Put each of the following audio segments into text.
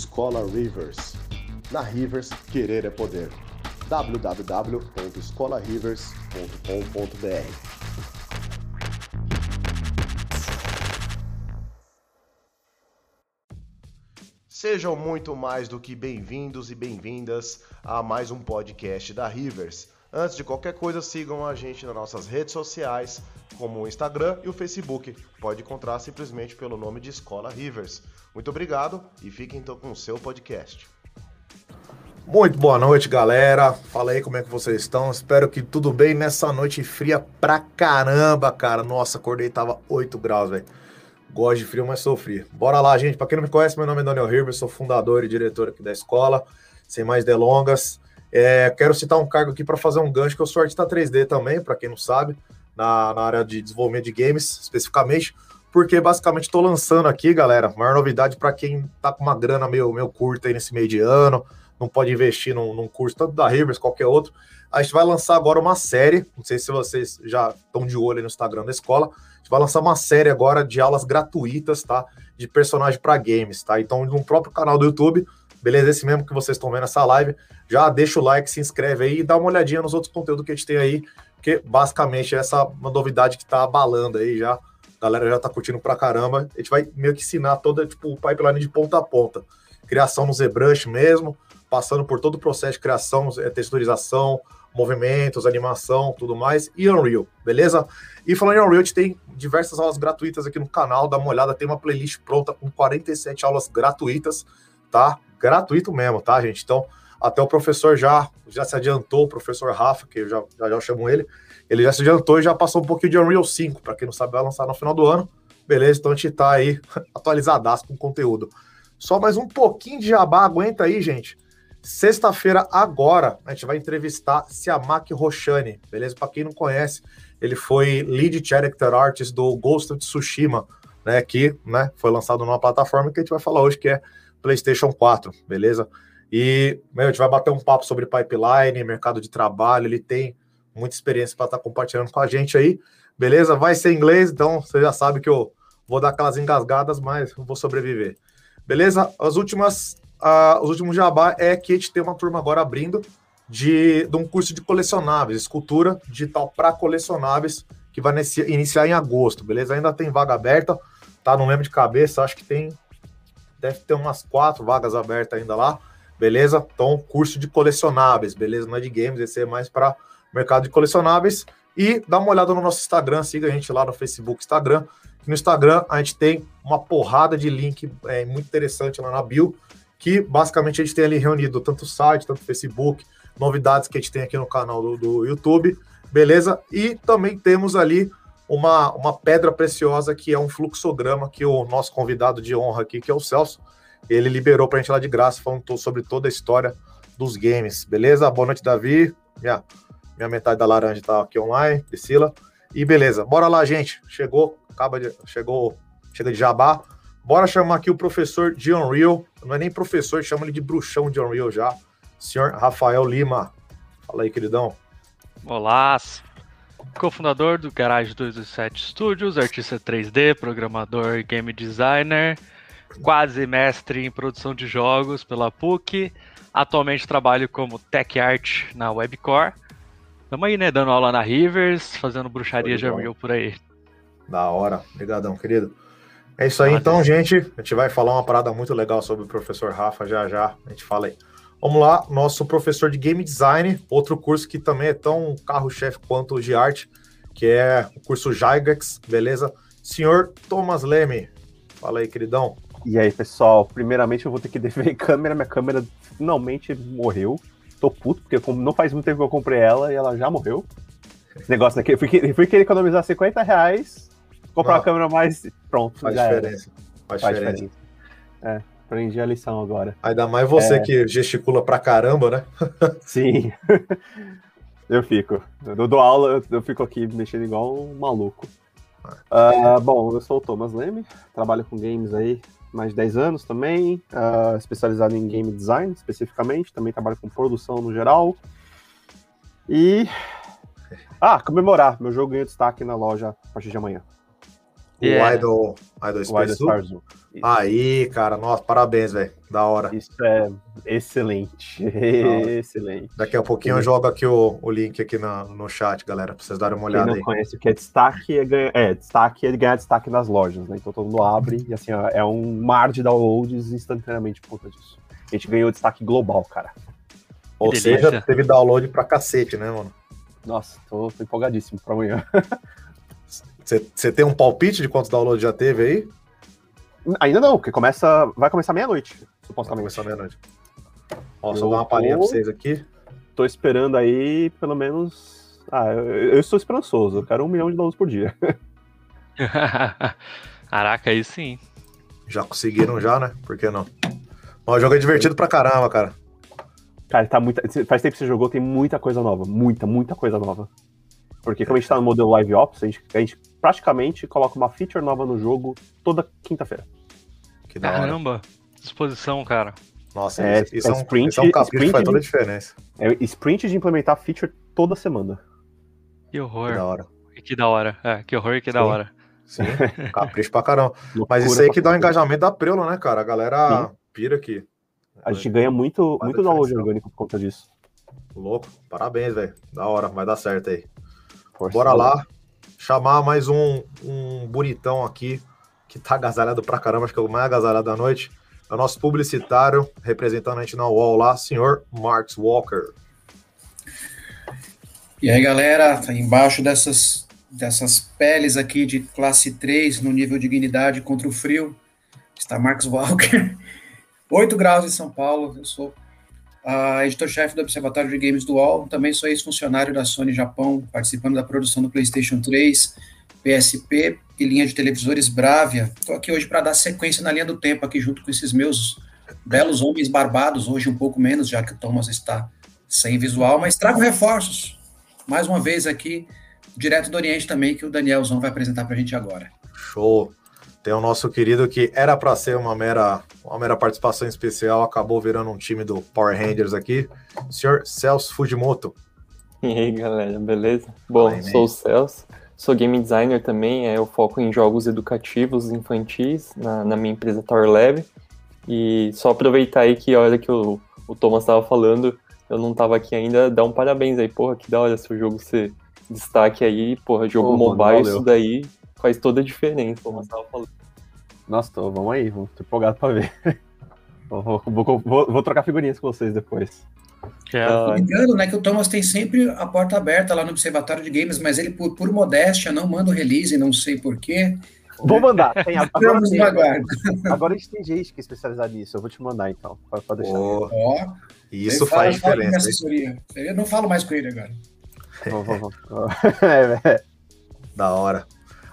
Escola Rivers. Na Rivers, querer é poder. www.escolarivers.com.br Sejam muito mais do que bem-vindos e bem-vindas a mais um podcast da Rivers. Antes de qualquer coisa, sigam a gente nas nossas redes sociais, como o Instagram e o Facebook. Pode encontrar simplesmente pelo nome de Escola Rivers. Muito obrigado e fiquem então com o seu podcast. Muito boa noite, galera. Fala aí como é que vocês estão. Espero que tudo bem nessa noite fria pra caramba, cara. Nossa, acordei tava 8 graus, velho. Gosto de frio, mas sou frio. Bora lá, gente. Para quem não me conhece, meu nome é Daniel Hirber, sou fundador e diretor aqui da escola. Sem mais delongas, é, quero citar um cargo aqui para fazer um gancho, que eu sou artista 3D também, para quem não sabe, na, na, área de desenvolvimento de games, especificamente, porque basicamente estou lançando aqui, galera, maior novidade para quem tá com uma grana meio, meio curta aí nesse meio de ano, não pode investir num, num curso, tanto da Rivers, qualquer outro. A gente vai lançar agora uma série, não sei se vocês já estão de olho no Instagram da escola, vai lançar uma série agora de aulas gratuitas, tá? De personagem para games, tá? Então, no próprio canal do YouTube, beleza? Esse mesmo que vocês estão vendo essa live, já deixa o like, se inscreve aí e dá uma olhadinha nos outros conteúdos que a gente tem aí, porque basicamente essa é uma novidade que tá abalando aí já. A galera já tá curtindo pra caramba. A gente vai meio que ensinar toda, tipo, o pipeline de ponta a ponta. Criação no ZBrush mesmo, passando por todo o processo de criação, é, texturização, movimentos, animação, tudo mais, e Unreal, beleza? E falando em Unreal, a gente tem diversas aulas gratuitas aqui no canal, dá uma olhada, tem uma playlist pronta com 47 aulas gratuitas, tá? Gratuito mesmo, tá, gente? Então, até o professor já, já se adiantou, o professor Rafa, que eu já, já, já chamo ele, ele já se adiantou e já passou um pouquinho de Unreal 5, para quem não sabe, vai lançar no final do ano, beleza? Então a gente tá aí atualizadaço com conteúdo. Só mais um pouquinho de jabá, aguenta aí, gente. Sexta-feira, agora, a gente vai entrevistar Siamak Roshani, beleza? Para quem não conhece, ele foi lead character artist do Ghost of Tsushima, né? Que né, foi lançado numa plataforma que a gente vai falar hoje, que é PlayStation 4, beleza? E meu, a gente vai bater um papo sobre pipeline, mercado de trabalho. Ele tem muita experiência para estar tá compartilhando com a gente aí, beleza? Vai ser inglês, então você já sabe que eu vou dar aquelas engasgadas, mas vou sobreviver. Beleza? As últimas uh, os últimos jabá é que a gente tem uma turma agora abrindo de, de um curso de colecionáveis, escultura digital para colecionáveis, que vai nesse, iniciar em agosto, beleza? Ainda tem vaga aberta, tá? Não lembro de cabeça, acho que tem. Deve ter umas quatro vagas abertas ainda lá, beleza? Então, curso de colecionáveis, beleza? Não é de games, esse é mais para mercado de colecionáveis. E dá uma olhada no nosso Instagram, siga a gente lá no Facebook, Instagram. No Instagram a gente tem uma porrada de link é, muito interessante lá na bio que basicamente a gente tem ali reunido tanto o site, tanto o Facebook, novidades que a gente tem aqui no canal do, do YouTube, beleza? E também temos ali uma, uma pedra preciosa que é um fluxograma que o nosso convidado de honra aqui, que é o Celso, ele liberou para a gente lá de graça, falando sobre toda a história dos games, beleza? Boa noite, Davi. Minha, minha metade da laranja está aqui online, Priscila. E beleza, bora lá, gente. Chegou, acaba de. Chegou, chega de jabá. Bora chamar aqui o professor de Unreal. Não é nem professor, chama ele de bruxão de Unreal já. Senhor Rafael Lima. Fala aí, queridão. Olá, cofundador do Garage 227 Studios, artista 3D, programador, game designer, quase mestre em produção de jogos pela PUC. Atualmente trabalho como tech art na Webcore. Tamo aí, né, dando aula na Rivers, fazendo bruxaria de Unreal por aí. Da hora. Obrigadão, querido. É isso aí, então, gente. A gente vai falar uma parada muito legal sobre o professor Rafa já já. A gente fala aí. Vamos lá, nosso professor de game design, outro curso que também é tão carro-chefe quanto o de arte, que é o curso Gygax, beleza? Senhor Thomas Leme, fala aí, queridão. E aí, pessoal, primeiramente eu vou ter que dever câmera, minha câmera finalmente morreu. Tô puto, porque não faz muito tempo que eu comprei ela e ela já morreu. Esse negócio aqui, eu fui, fui querer economizar 50 reais comprar uma câmera mais. Pronto. Faz diferença. Faz, Faz diferença. diferença. É, aprendi a lição agora. Ainda mais você é... que gesticula pra caramba, né? Sim. eu fico. Eu dou aula, eu fico aqui mexendo igual um maluco. Uh, bom, eu sou o Thomas Leme, trabalho com games aí mais de 10 anos também, uh, especializado em game design especificamente, também trabalho com produção no geral. E. Ah, comemorar! Meu jogo ganhou destaque na loja a partir de amanhã. Yeah. O Idol, Idol Space o Idol Aí, cara, nossa, parabéns, velho. Da hora. Isso é excelente. Excelente. Daqui a pouquinho eu jogo aqui o, o link aqui no, no chat, galera, pra vocês darem uma olhada Quem não aí. conhece o que é destaque, é, ganhar, é destaque é ganhar destaque nas lojas, né? Então todo mundo abre e assim, ó, é um mar de downloads instantaneamente por conta disso. A gente ganhou destaque global, cara. Ou seja, teve download pra cacete, né, mano? Nossa, tô, tô empolgadíssimo pra amanhã. Você tem um palpite de quantos downloads já teve aí? Ainda não, porque começa. Vai começar meia-noite, supostamente. começar meia-noite. Ó, só dar uma palhinha pra vocês aqui. Tô esperando aí, pelo menos. Ah, eu, eu estou esperançoso. Eu quero um milhão de downloads por dia. Caraca, aí sim. Já conseguiram já, né? Por que não? Mas o jogo é divertido pra caramba, cara. Cara, tá muita. Faz tempo que você jogou, tem muita coisa nova. Muita, muita coisa nova. Porque como a gente tá no modelo Live Ops, a gente, a gente praticamente coloca uma feature nova no jogo toda quinta-feira. Que da. Caramba. Disposição, cara. Nossa, É, isso, é é um, sprint- isso é um capricho que sprint faz toda a de- diferença. É sprint de implementar feature toda semana. Que Que horror. da hora. Que da hora. É, que horror e que da Sim. hora. Sim, capricho pra caramba. Mas isso aí que dá o caramba. engajamento da Prelo, né, cara? A galera pira aqui. A gente ganha muito, Faz muito download orgânico por conta disso. Louco. Parabéns, velho. Da hora, vai dar certo aí. Força. Bora lá. Chamar mais um, um bonitão aqui, que tá agasalhado pra caramba, acho que é o mais agasalhado da noite. É o nosso publicitário, representando a gente na UOL lá, senhor Marks Walker. E aí, galera, tá embaixo dessas, dessas peles aqui de classe 3, no nível de dignidade contra o frio, está Marcos Walker. 8 graus em São Paulo, eu sou ah, editor-chefe do Observatório de Games do UOL, também sou ex-funcionário da Sony Japão, participando da produção do PlayStation 3, PSP e linha de televisores Bravia. Estou aqui hoje para dar sequência na linha do tempo, aqui junto com esses meus belos homens barbados, hoje um pouco menos, já que o Thomas está sem visual, mas trago reforços. Mais uma vez aqui, direto do Oriente também, que o Danielzão vai apresentar para a gente agora. Show. Tem o nosso querido que era para ser uma mera, uma mera participação especial, acabou virando um time do Power Rangers aqui. O senhor Celso Fujimoto. E aí, galera, beleza? Bom, sou o Celso, sou game designer também, é, eu foco em jogos educativos infantis na, na minha empresa Tower Lab. E só aproveitar aí que a hora que o, o Thomas estava falando, eu não estava aqui ainda, dar um parabéns aí, porra, que da hora seu jogo ser destaque aí, porra, jogo mano, mobile, valeu. isso daí faz toda a diferença, Thomas tava falando. Nossa, tô, vamos aí, vamos tô empolgado pra ver. Vou, vou- vou- vou- vou trocar figurinhas com vocês depois. É, Ah, Lembrando, né, que o Thomas tem sempre a porta aberta lá no Observatório de Games, mas ele, por, por modéstia, não manda o release, não sei porquê. Vou mandar. Tem, agora, Estamos tem, agora, agora a gente tem gente que é especializado nisso. Eu vou te mandar então. Pode, pode deixar. Ô, Ó, isso fala- faz fala diferença. Eu não falo mais com ele agora. Vou- vou- vou. É, é. Da hora.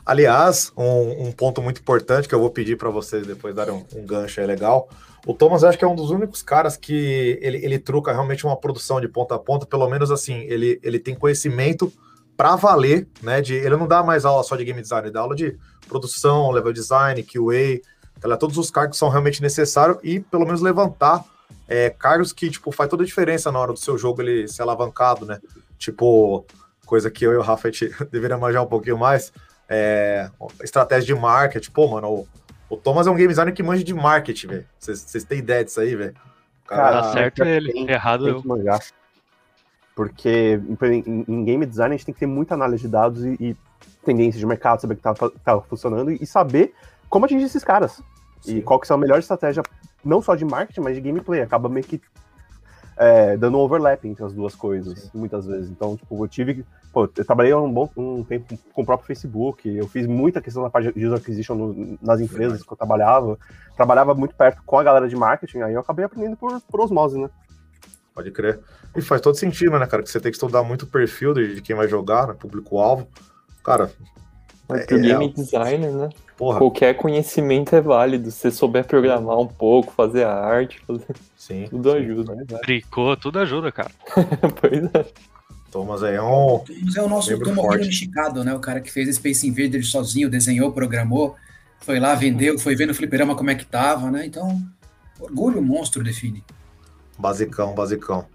Aliás, um, um ponto muito importante que eu vou pedir para vocês depois darem um, um gancho aí legal. O Thomas acho que é um dos únicos caras que ele, ele truca realmente uma produção de ponta a ponta, pelo menos assim, ele, ele tem conhecimento para valer, né? De, ele não dá mais aula só de game design, ele dá aula de produção, level design, QA, tá ligado? todos os cargos que são realmente necessários e pelo menos levantar é, cargos que tipo faz toda a diferença na hora do seu jogo ele ser alavancado, né? Tipo, coisa que eu e o Rafa a deveria manjar um pouquinho mais, é, estratégia de marketing. Pô, mano, o, o Thomas é um game designer que manja de marketing, velho. Vocês têm ideia disso aí, velho? O Cara, tá certo tem- ele, tem- errado Tem eu. que manjar. Porque em, em- game design a gente tem que ter muita análise de dados e, e tendências de mercado, saber o que tá, tá funcionando e, e saber como atingir esses caras. Sim. E qual que é a melhor estratégia, não só de marketing, mas de gameplay. Acaba meio que é, dando um overlap entre as duas coisas, muitas vezes. Então, tipo, eu tive. Pô, eu trabalhei um bom um tempo com o próprio Facebook, eu fiz muita questão da parte de user acquisition no- nas empresas que eu trabalhava. Trabalhava muito perto com a galera de marketing, aí eu acabei aprendendo por, por osmose, né? Pode crer. E faz todo sentido, né, cara? Que você tem que estudar muito o perfil de, de quem vai jogar, né? Público-alvo. Cara, Mas É, pro é, game designer, né? porra, Qualquer conhecimento é válido. Se você souber programar um pouco, fazer a arte, fazer... sim. tudo sim. ajuda. Tricô, tudo ajuda, cara. pois é. Thomas aí é um. Mas é o nosso Tomohiro. Nishikado, né? O cara que fez Space Invader sozinho, desenhou, programou, foi lá, vendeu, foi ver no fliperama como é que tava, né? Então, orgulho monstro define. Basicão, basicão.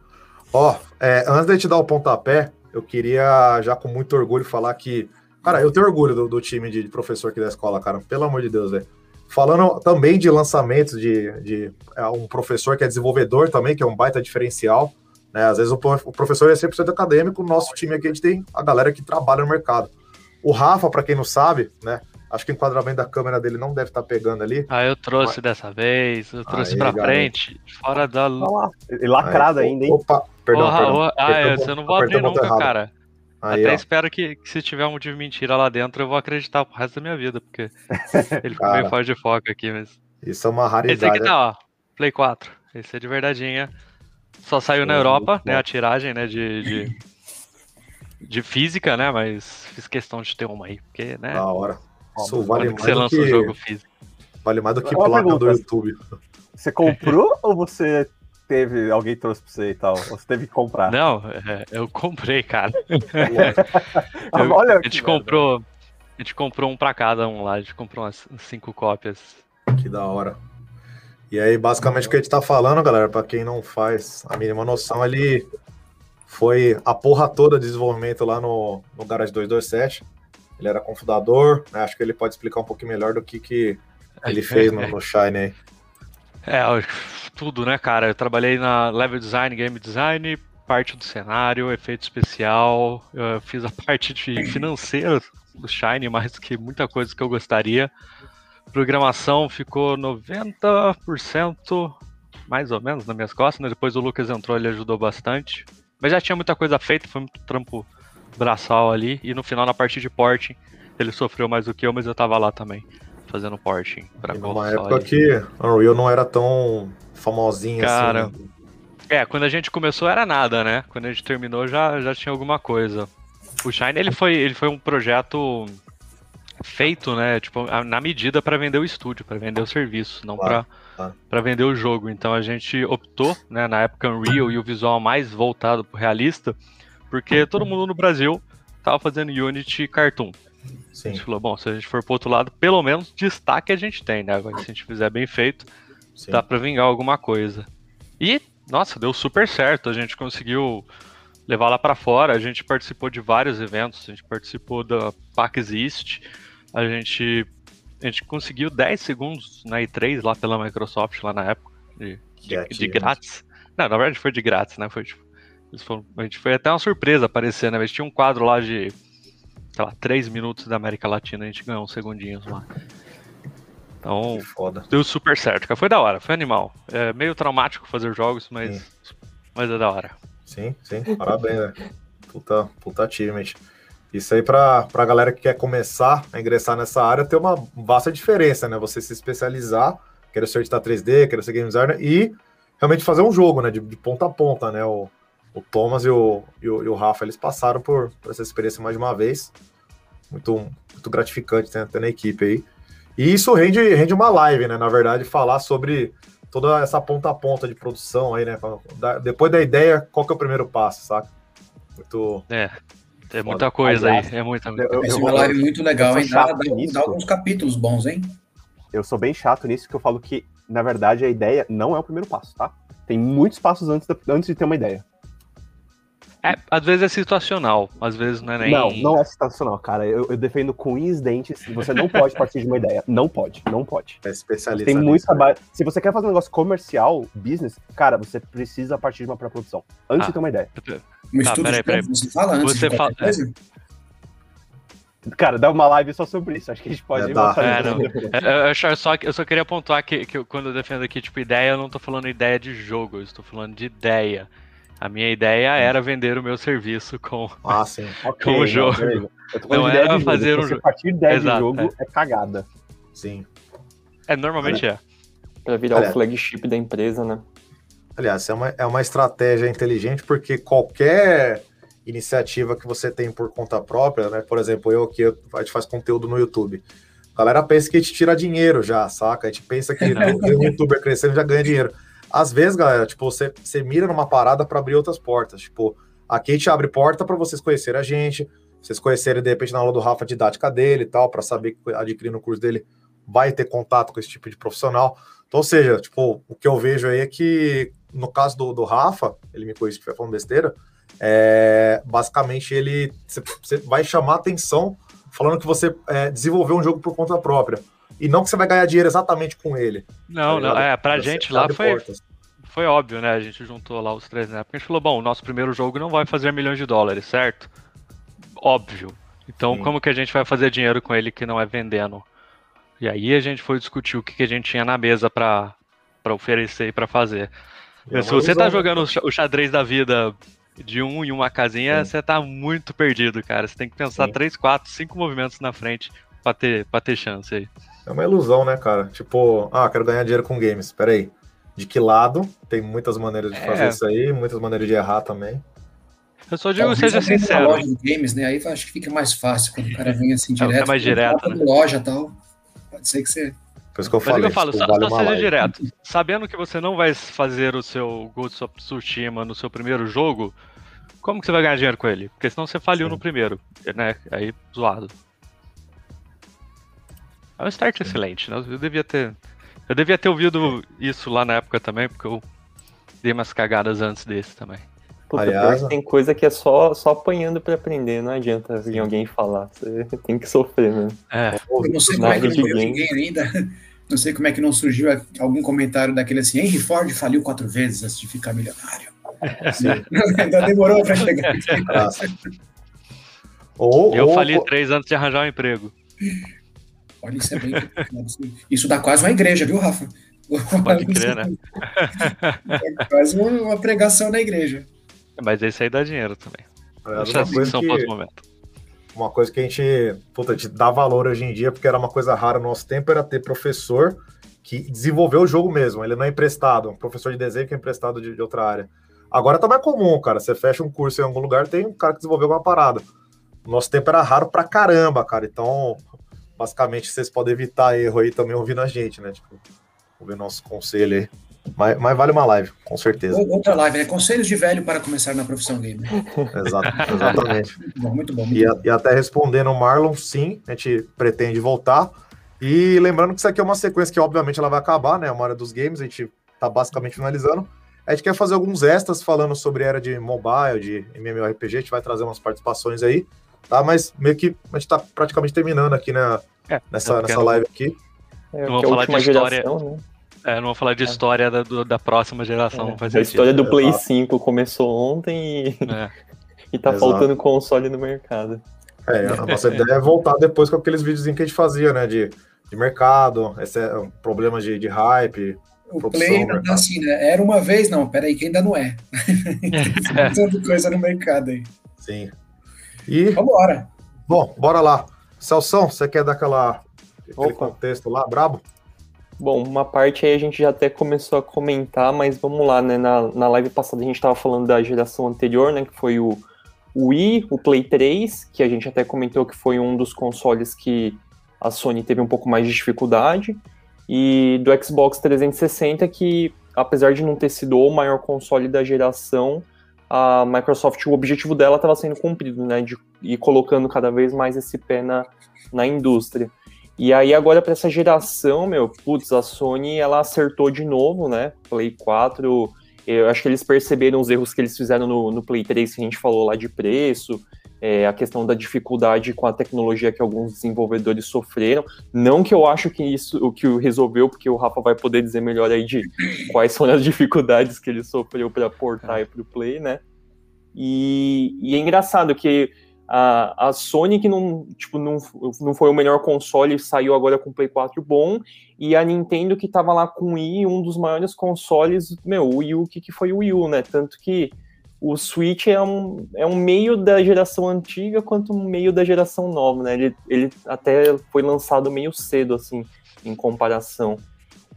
Ó, é, antes de te dar o pontapé, eu queria já com muito orgulho falar que. Cara, eu tenho orgulho do, do time de professor aqui da escola, cara. Pelo amor de Deus, velho. falando também de lançamentos de, de é, um professor que é desenvolvedor também, que é um baita diferencial. Né? Às vezes o, o professor é 100% acadêmico, o nosso time aqui a gente tem a galera que trabalha no mercado. O Rafa, para quem não sabe, né? Acho que o enquadramento da câmera dele não deve estar tá pegando ali. Ah, eu trouxe Mas... dessa vez, eu trouxe para frente, fora da. E lacrado Aí, ainda, hein? Opa, perdão, Porra, perdão. Ah, é, você não vou abrir nunca, errado. cara. Aí, Até ó. espero que, que, se tiver um de mentira lá dentro, eu vou acreditar pro resto da minha vida, porque ele ficou meio fora de foco aqui, mas. Isso é uma Esse raridade. aqui tá, ó. Play 4. Esse é de verdadeinha. Só saiu na Europa, né? A tiragem, né? De, de, de física, né? Mas fiz questão de ter uma aí, porque, né? Da hora. Isso Ó, vale mais, você do lança que, o jogo físico. vale mais do que placa do. YouTube. Você comprou ou você teve. Alguém trouxe pra você e tal? Ou você teve que comprar? Não, é, eu comprei, cara. Ah, Eu- olha a gente merda. comprou. A gente comprou um pra cada um lá, a gente comprou umas cinco cópias. Que da hora. E aí, basicamente, o que a gente tá falando, galera, pra quem não faz a mínima noção, ele foi a porra toda de desenvolvimento lá no, no Garage 227. Ele era cofundador, né? Acho que ele pode explicar um pouquinho melhor do que, que ele fez no, no Shine aí. É, tudo, né, cara? Eu trabalhei na level design, game design, parte do cenário, efeito especial, eu fiz a parte de financeira do Shine, mais que muita coisa que eu gostaria. Programação ficou 90% mais ou menos nas minhas costas, né? Depois o Lucas entrou, ele ajudou bastante. Mas já tinha muita coisa feita, foi muito trampo braçal ali. E no final, na parte de porting, ele sofreu mais do que eu, mas eu tava lá também, fazendo porting pra E numa época que Unreal não era tão famosinha Cara, assim. É, quando a gente começou era nada, né? Quando a gente terminou já, já tinha alguma coisa. O Shine ele foi, ele foi um projeto feito, né? Tipo, a- na medida para vender o estúdio, para vender o serviço, não Claro, para claro. vender o jogo. Então a gente optou, né, na época Unreal e o visual mais voltado pro realista, porque todo mundo no Brasil tava fazendo Unity Cartoon. A Sim, gente falou, bom, se a gente for pro outro lado, pelo menos destaque a gente tem, né? Agora, se a gente fizer bem feito, sim. dá pra vingar alguma coisa. E, nossa, deu super certo. A gente conseguiu levar lá pra fora. A gente participou de vários eventos. A gente participou da PAX East. A gente, a gente conseguiu 10 segundos na E3 lá pela Microsoft, lá na época, de, de, de grátis. Não, na verdade foi de grátis, né? Foi, tipo, foram- a gente foi até uma surpresa aparecer, né? Eles tinham um quadro lá de, sei lá, 3 minutos da América Latina. A gente ganhou uns segundinhos lá. Então. Deu super certo, cara. Foi da hora, foi animal. É meio traumático fazer jogos, mas, Sim. mas é da hora. Sim, sim, parabéns, né? Puta, puta achievement. Isso aí pra, pra galera que quer começar a ingressar nessa área tem uma vasta diferença, né? Você se especializar, querer ser editar 3D, querer ser game designer e realmente fazer um jogo, né? De, de ponta a ponta, né? O, o Thomas e o, e o, e o Rafa, eles passaram por, por essa experiência mais de uma vez. Muito, muito gratificante ter na equipe aí. E isso rende, rende uma live, né? Na verdade, falar sobre toda essa ponta a ponta de produção aí, né? Depois da ideia, qual que é o primeiro passo, saca? Muito. É. É muita coisa aí. É muita Eu- eu- Essa é uma live muito legal, hein? Dá, dá- dá alguns capítulos bons, hein? Eu sou bem chato nisso, que eu falo que, na verdade, a ideia não é o primeiro passo, tá? Tem muitos passos antes, da- antes de ter uma ideia. É, às vezes é situacional, às vezes não é nem. Não, não é sensacional, cara. Eu, eu defendo com unhas e dentes. Você não pode partir de uma ideia. Não pode, não pode. É especialista. Tem muito né? trabalho. Se você quer fazer um negócio comercial, business, cara, você precisa partir de uma pré-produção. Antes Ah. de ter uma ideia. Um Tá, estudo peraí, de peraí. você fala antes Você fala- é. Cara, dá uma live só sobre isso. Acho que a gente pode É, É, não. É, Eu, eu só, eu só queria pontuar que, que eu- quando eu defendo aqui, tipo, ideia, eu não tô falando ideia de jogo, eu estou falando de ideia. A minha ideia era vender o meu serviço com. Ah, sim. Ok, Com o não, jogo. Não ideia era fazer jogo. um você jogo. partir de ideia Exato, de jogo, é. cagada. Sim. É, normalmente é. Pra virar Olha. o flagship da empresa, né? Aliás, é uma, é uma estratégia inteligente, porque qualquer iniciativa que você tem por conta própria, né? Por exemplo, eu que a gente faz conteúdo no YouTube. A galera pensa que a gente tira dinheiro já, saca? A gente pensa que o youtuber crescendo já ganha dinheiro. Às vezes, galera, tipo, você, você mira numa parada para abrir outras portas. Tipo, a gente abre porta para vocês conhecerem a gente, vocês conhecerem, de repente, na aula do Rafa a didática dele e tal, para saber que adquirindo o curso dele vai ter contato com esse tipo de profissional. Então, ou seja, tipo, o que eu vejo aí é que, no caso do, do Rafa, ele me corrige se estiver falando besteira, é, basicamente ele você vai chamar atenção falando que você é, desenvolveu um jogo por conta própria. E não que você vai ganhar dinheiro exatamente com ele. Não, tá não, é, pra Você gente lá foi, portas. foi óbvio, né? A gente juntou lá os três na época. A gente falou, bom, o nosso primeiro jogo não vai fazer milhões de dólares, certo? Óbvio. Então, Sim. como que a gente vai fazer dinheiro com ele que não é vendendo? E aí a gente foi discutir o que, que a gente tinha na mesa pra, pra oferecer e pra fazer. É Se você tá né? jogando o xadrez da vida de um em uma casinha, Sim. você tá muito perdido, cara. Você tem que pensar Sim. três, quatro, cinco movimentos na frente pra ter, pra ter chance aí. É uma ilusão, né, cara? Tipo, ah, quero ganhar dinheiro com games. Pera aí. De que lado? Tem muitas maneiras de É. fazer isso aí, muitas maneiras de errar também. Eu só digo, Talvez seja sincero. loja de games, né? Aí eu acho que fica mais fácil quando o cara vem assim É, direto. é mais direto, Né? Loja e tal. Pode ser que você. Por isso que eu Mas é falei. que eu falo, tipo, só, vale só seja live. direto. Sabendo que você não vai fazer o seu Ghost of Tsushima no seu primeiro jogo, como que você vai ganhar dinheiro com ele? Porque senão você falhou Sim. no primeiro, né? Aí, zoado. É um start excelente, né? Eu devia ter. Eu devia ter ouvido isso lá na época também, porque eu dei umas cagadas antes desse também. Puta, Aliás, que tem coisa que é só, só apanhando pra aprender, não adianta vir alguém falar. Você tem que sofrer, né? É, Eu não sei como é que não veio ninguém ainda. Não sei como é que não surgiu algum comentário daquele assim: Henry Ford faliu quatro vezes antes de ficar milionário. Sim. Ainda demorou para chegar. Graça. Ou, eu ou- falei três antes de arranjar um emprego. Olha, isso é bem. Isso dá quase uma igreja, viu, Rafa? Pode crer, né? É quase uma pregação na igreja. Mas esse aí dá dinheiro também. Deixa uma assim, coisa são que- poucos momentos. Uma coisa que a gente, puta, a gente dá valor hoje em dia, porque era uma coisa rara no nosso tempo, era ter professor que desenvolveu o jogo mesmo. Ele não é emprestado, um professor de desenho que é emprestado de, de outra área. Agora tá mais comum, cara. Você fecha um curso em algum lugar, tem um cara que desenvolveu uma parada. No nosso tempo era raro pra caramba, cara. Então, basicamente, vocês podem evitar erro aí também ouvindo a gente, né? Tipo, ouvir nosso conselho aí. Mas, mas vale uma live, com certeza. Ou- Outra live, né? Conselhos de velho para começar na profissão gamer. Exato, exatamente. Muito bom, muito bom. Muito E, bom. e até respondendo o Marlon, sim, a gente pretende voltar. E lembrando que isso aqui é uma sequência que, obviamente, ela vai acabar, né? Uma hora dos games, a gente tá basicamente finalizando. A gente quer fazer alguns extras falando sobre era de mobile, de MMORPG, a gente vai trazer umas participações aí, tá? Mas meio que a gente tá praticamente terminando aqui, né? É, Nessa, nessa quero- live aqui. É, Não vou é a falar de história. geração, né? É, não vou falar de história da, do- da próxima geração, faz a história do Play Exato. 5 começou ontem e, É. e tá Exato. faltando console no mercado. É, a nossa ideia é voltar depois com aqueles videozinhos que a gente fazia, né? De, de mercado, esse é um problema de, de hype. O produção, Play ainda tá assim, né? Era uma vez, não, peraí, que ainda não é. É. Tem tanta coisa no mercado aí. Sim. E Vambora. Bom, bora lá. Celção, você quer dar aquela, aquele Opa. contexto lá, brabo? Bom, uma parte aí a gente já até começou a comentar, mas vamos lá, né? Na, na live passada a gente tava falando da geração anterior, né? Que foi o, o Wii, o Play 3, que a gente até comentou que foi um dos consoles que a Sony teve um pouco mais de dificuldade, e do Xbox 360, que apesar de não ter sido o maior console da geração, a Microsoft, o objetivo dela estava sendo cumprido, né? De ir colocando cada vez mais esse pé na, na indústria. E aí agora para essa geração, meu, putz, a Sony ela acertou de novo, né? Play 4, eu acho que eles perceberam os erros que eles fizeram no, no Play 3 que a gente falou lá de preço, é, a questão da dificuldade com a tecnologia que alguns desenvolvedores sofreram. Não que eu acho que isso o que o resolveu, porque o Rafa vai poder dizer melhor aí de quais foram as dificuldades que ele sofreu para portar aí pro Play, né? E, e é engraçado que a, a Sony, que não, tipo, não, não foi o melhor console, saiu agora com o Play 4 bom, e a Nintendo, que tava lá com o Wii, um dos maiores consoles, meu, o Wii U, o que, que foi o Wii U, né? Tanto que o Switch é um, é um meio da geração antiga quanto um meio da geração nova, né? Ele, ele até foi lançado meio cedo, assim, em comparação.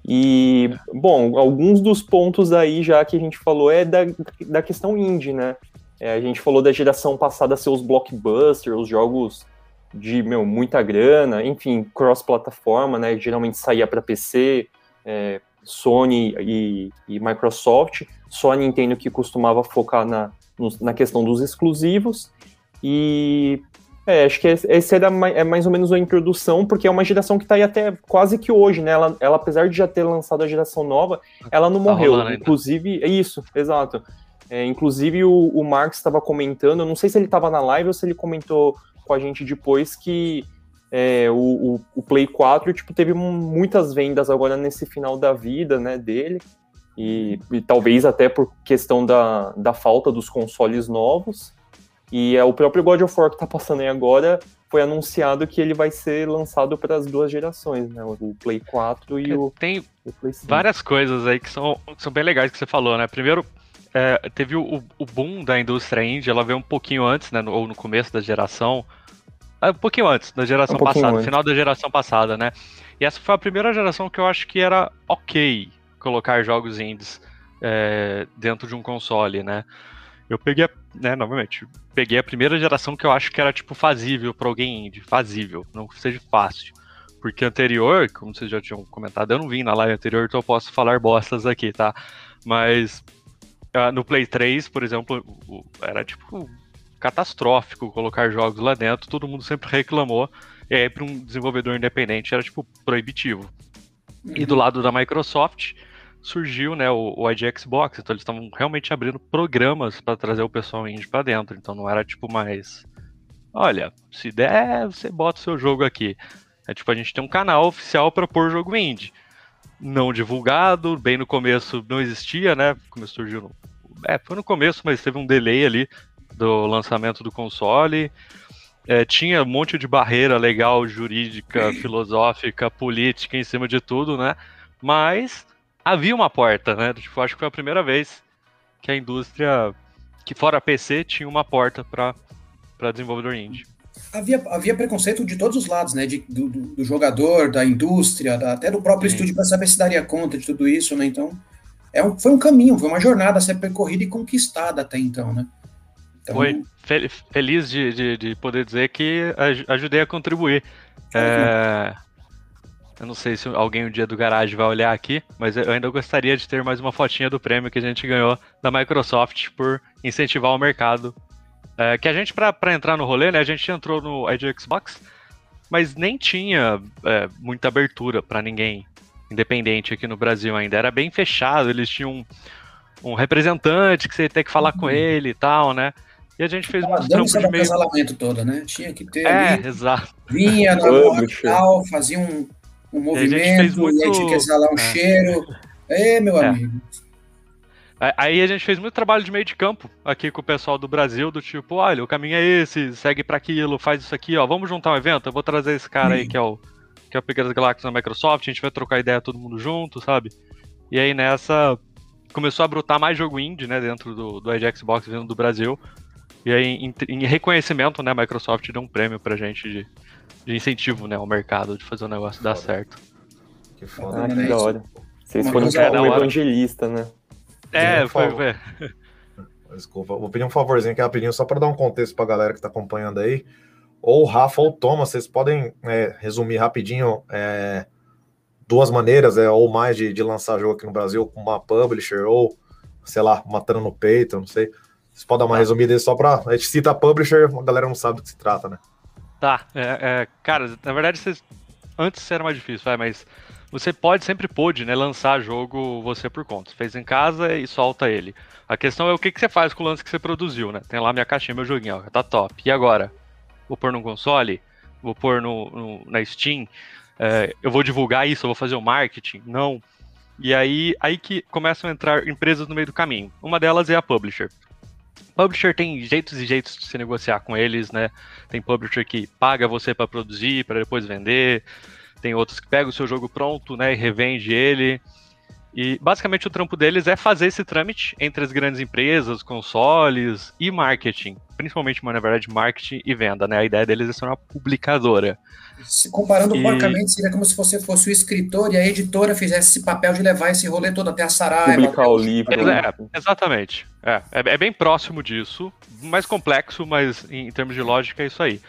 E, bom, alguns dos pontos aí já que a gente falou é da, da questão indie, né? É, a gente falou da geração passada ser os blockbusters, os jogos de, meu, muita grana, enfim, cross-plataforma, né? Geralmente saía para PC, é, Sony e, e, Microsoft, só a Nintendo que costumava focar na, na questão dos exclusivos. E é, acho que esse era mais, é mais ou menos a introdução, porque é uma geração que está aí até quase que hoje, né? Ela, ela, apesar de já ter lançado a geração nova, ela não Tá morreu. Inclusive, é isso, exato. É, inclusive, o, o Marx estava comentando, eu não sei se ele estava na live ou se ele comentou com a gente depois que é, o, o, o, Play 4 tipo, teve muitas vendas agora nesse final da vida né, dele. E, e, talvez até por questão da, da falta dos consoles novos. E é o próprio God of War que está passando aí agora foi anunciado que ele vai ser lançado para as duas gerações, né? O Play 4 e o, Tem o Play 5. várias coisas aí que são, que são bem legais que você falou, né? Primeiro, é, teve o, o, boom da indústria indie, ela veio um pouquinho antes, né? Ou no começo da geração. É, um pouquinho antes, da geração um passada, antes. final da geração passada, né? E essa foi a primeira geração que eu acho que era ok colocar jogos indies é, dentro de um console, né? Eu peguei, né, novamente, peguei a primeira geração que eu acho que era, tipo, fazível para alguém indie, fazível, não que seja fácil. Porque anterior, como vocês já tinham comentado, eu não vim na live anterior, então eu posso falar bostas aqui, tá? Mas uh, no Play 3, por exemplo, era, tipo, catastrófico colocar jogos lá dentro, todo mundo sempre reclamou, e aí para um desenvolvedor independente era, tipo, proibitivo. Uhum. E do lado da Microsoft, surgiu né, o, o ID Xbox, então eles estavam realmente abrindo programas para trazer o pessoal indie para dentro, então não era tipo mais, olha, se der, você bota o seu jogo aqui. É tipo, a gente tem um canal oficial para pôr jogo indie. Não divulgado, bem no começo não existia, né? Como surgiu no... É, foi no começo, mas teve um delay ali do lançamento do console. É, tinha um monte de barreira legal, jurídica, filosófica, política em cima de tudo, né? Mas havia uma porta, né? Tipo, acho que foi a primeira vez que a indústria, que fora PC, tinha uma porta para desenvolvedor indie. Havia, havia preconceito de todos os lados, né? De, do, do jogador, da indústria, da, até do próprio Sim. estúdio para saber se daria conta de tudo isso, né? Então, é um, foi um caminho, foi uma jornada a ser percorrida e conquistada até então, né? Então... Foi feliz de, de, de, poder dizer que ajudei a contribuir. É, eu não sei se alguém um dia do garagem vai olhar aqui, mas eu ainda gostaria de ter mais uma fotinha do prêmio que a gente ganhou da Microsoft por incentivar o mercado. É, que a gente, para entrar no rolê, né, a gente entrou no ID Xbox, mas nem tinha é, muita abertura para ninguém independente aqui no Brasil ainda. Era bem fechado, eles tinham um, um representante que você ia ter que falar uhum. com ele e tal, né? E a gente fez um dança de meio... casamento toda, né? Tinha que ter. É, ali, exato. Vinha na tal, fazia um um movimento, muito... e aí tinha que exalar um é. cheiro. É, meu é. amigo. Aí a gente fez muito trabalho de meio de campo aqui com o pessoal do Brasil, do tipo, olha, o caminho é esse, segue para aquilo, faz isso aqui, ó, vamos juntar um evento, eu vou trazer esse cara Sim. aí que é o que é o Pequenas Galáxias da Microsoft, a gente vai trocar ideia todo mundo junto, sabe? E aí nessa começou a brotar mais jogo indie, né, dentro do, do Xbox vindo do Brasil. E aí, em, em reconhecimento, né, a Microsoft deu um prêmio pra gente de de incentivo, né, ao mercado de fazer o negócio dar certo. Que foda, ah, que da hora. Vocês foram um evangelista, né? É, foi, foi. Desculpa, vou pedir um favorzinho é rapidinho, só para dar um contexto para a galera que está acompanhando aí. Ou o Rafa ou o Thomas, vocês podem é, resumir rapidinho é, duas maneiras, é, ou mais, de, de lançar jogo aqui no Brasil, com uma publisher, ou, sei lá, matando no peito, não sei. Vocês podem dar uma resumida aí só para. A gente cita a publisher, a galera não sabe do que se trata, né? Tá, é, é, cara, na verdade, antes era mais difícil, vai, mas você pode, sempre pôde, né, lançar jogo você por conta. Você fez em casa e solta ele. A questão é o que, que você faz com o lance que você produziu, né? Tem lá minha caixinha, meu joguinho, ó, tá top. E agora? Vou pôr no console? Vou pôr no, no na Steam? É, eu vou divulgar isso? Eu vou fazer o marketing? Não. E aí, aí que começam a entrar empresas no meio do caminho. Uma delas é a publisher. Publisher tem jeitos e jeitos de se negociar com eles, né? Tem publisher que paga você para produzir, para depois vender. Tem outros que pegam o seu jogo pronto, né, e revende ele. E basicamente o trampo deles é fazer esse trâmite entre as grandes empresas, consoles e marketing. Principalmente, na verdade, marketing e venda, né? A ideia deles é ser uma publicadora. Se comparando e... porcamente, seria como se você fosse o escritor e a editora fizesse esse papel de levar esse rolê todo até a Saraiva. Publicar o livro. É, exatamente. É, é, é, bem próximo disso, mais complexo, mas em, em termos de lógica é isso aí.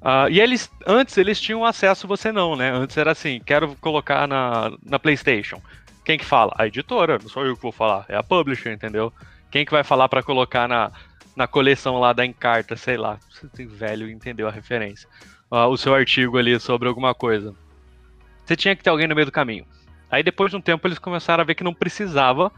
Uh, e eles, antes eles tinham acesso, você não, né? Antes era assim, quero colocar na, na PlayStation. Quem que fala? A editora, não sou eu que vou falar, é a publisher, entendeu? Quem que vai falar para colocar na, na coleção lá da Encarta, sei lá, você velho entendeu a referência o seu artigo ali sobre alguma coisa. Você tinha que ter alguém no meio do caminho. Aí depois de um tempo eles começaram a ver que não precisava,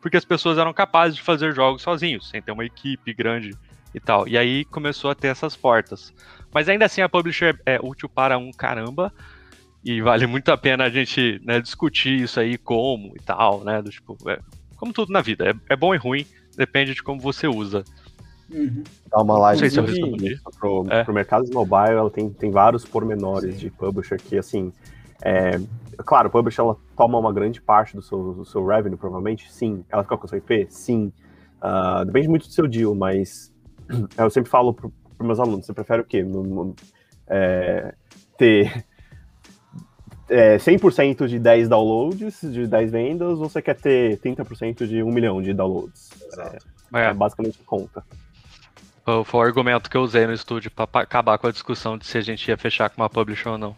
porque as pessoas eram capazes de fazer jogos sozinhos, sem ter uma equipe grande e tal. E aí começou a ter essas portas. Mas ainda assim a publisher é útil para um caramba. E vale muito a pena a gente né, discutir isso aí como e tal, né? Do, tipo, é, como tudo na vida. É, é, bom e ruim, depende de como você usa. Uhum. Dá uma live se eu respondi. Pro, é. pro mercado mobile, ela tem, tem vários pormenores Sim. de publisher que, assim, é, claro, o publisher ela toma uma grande parte do seu, do seu revenue, provavelmente, sim. Ela fica com a sua IP? Sim. Uh, depende muito do seu deal, mas eu sempre falo para os meus alunos, você prefere o quê? No, no, é, ter é, 100% de 10 downloads, de 10 vendas, ou você quer ter 30% de 1 milhão de downloads? Exato. É, é basicamente conta. Foi o argumento que eu usei no estúdio para acabar com a discussão de se a gente ia fechar com uma publisher ou não.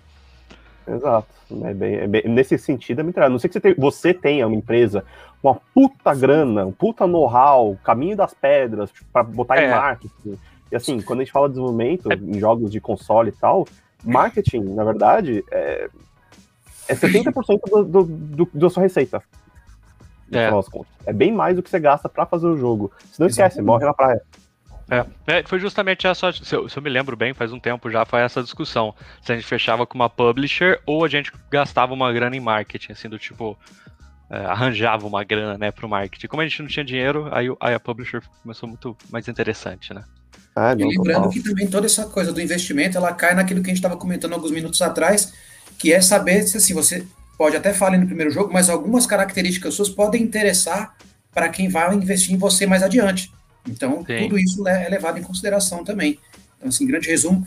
Exato. É bem, é bem, nesse sentido é muito Não sei que você, tem, você tenha uma empresa com uma puta grana, um puta know-how, caminho das pedras para botar é. em marketing. E assim, quando a gente fala de desenvolvimento é. em jogos de console e tal, marketing, na verdade, é, é 70% do, do, do, da sua receita. É. é bem mais do que você gasta para fazer o jogo. Se não esquece, morre na praia. É, é, foi justamente essa, se eu, se eu, me lembro bem, faz um tempo já, foi essa discussão. Se a gente fechava com uma publisher ou a gente gastava uma grana em marketing, assim, do tipo, é, arranjava uma grana, né, pro marketing. Como a gente não tinha dinheiro, aí, aí a publisher começou muito mais interessante, né. Ah, não, e lembrando que também toda essa coisa do investimento, ela cai naquilo que a gente estava comentando alguns minutos atrás, que é saber se assim, você pode até falar no primeiro jogo, mas algumas características suas podem interessar para quem vai investir em você mais adiante. Então, Sim. tudo isso é levado em consideração também. Então, assim, grande resumo,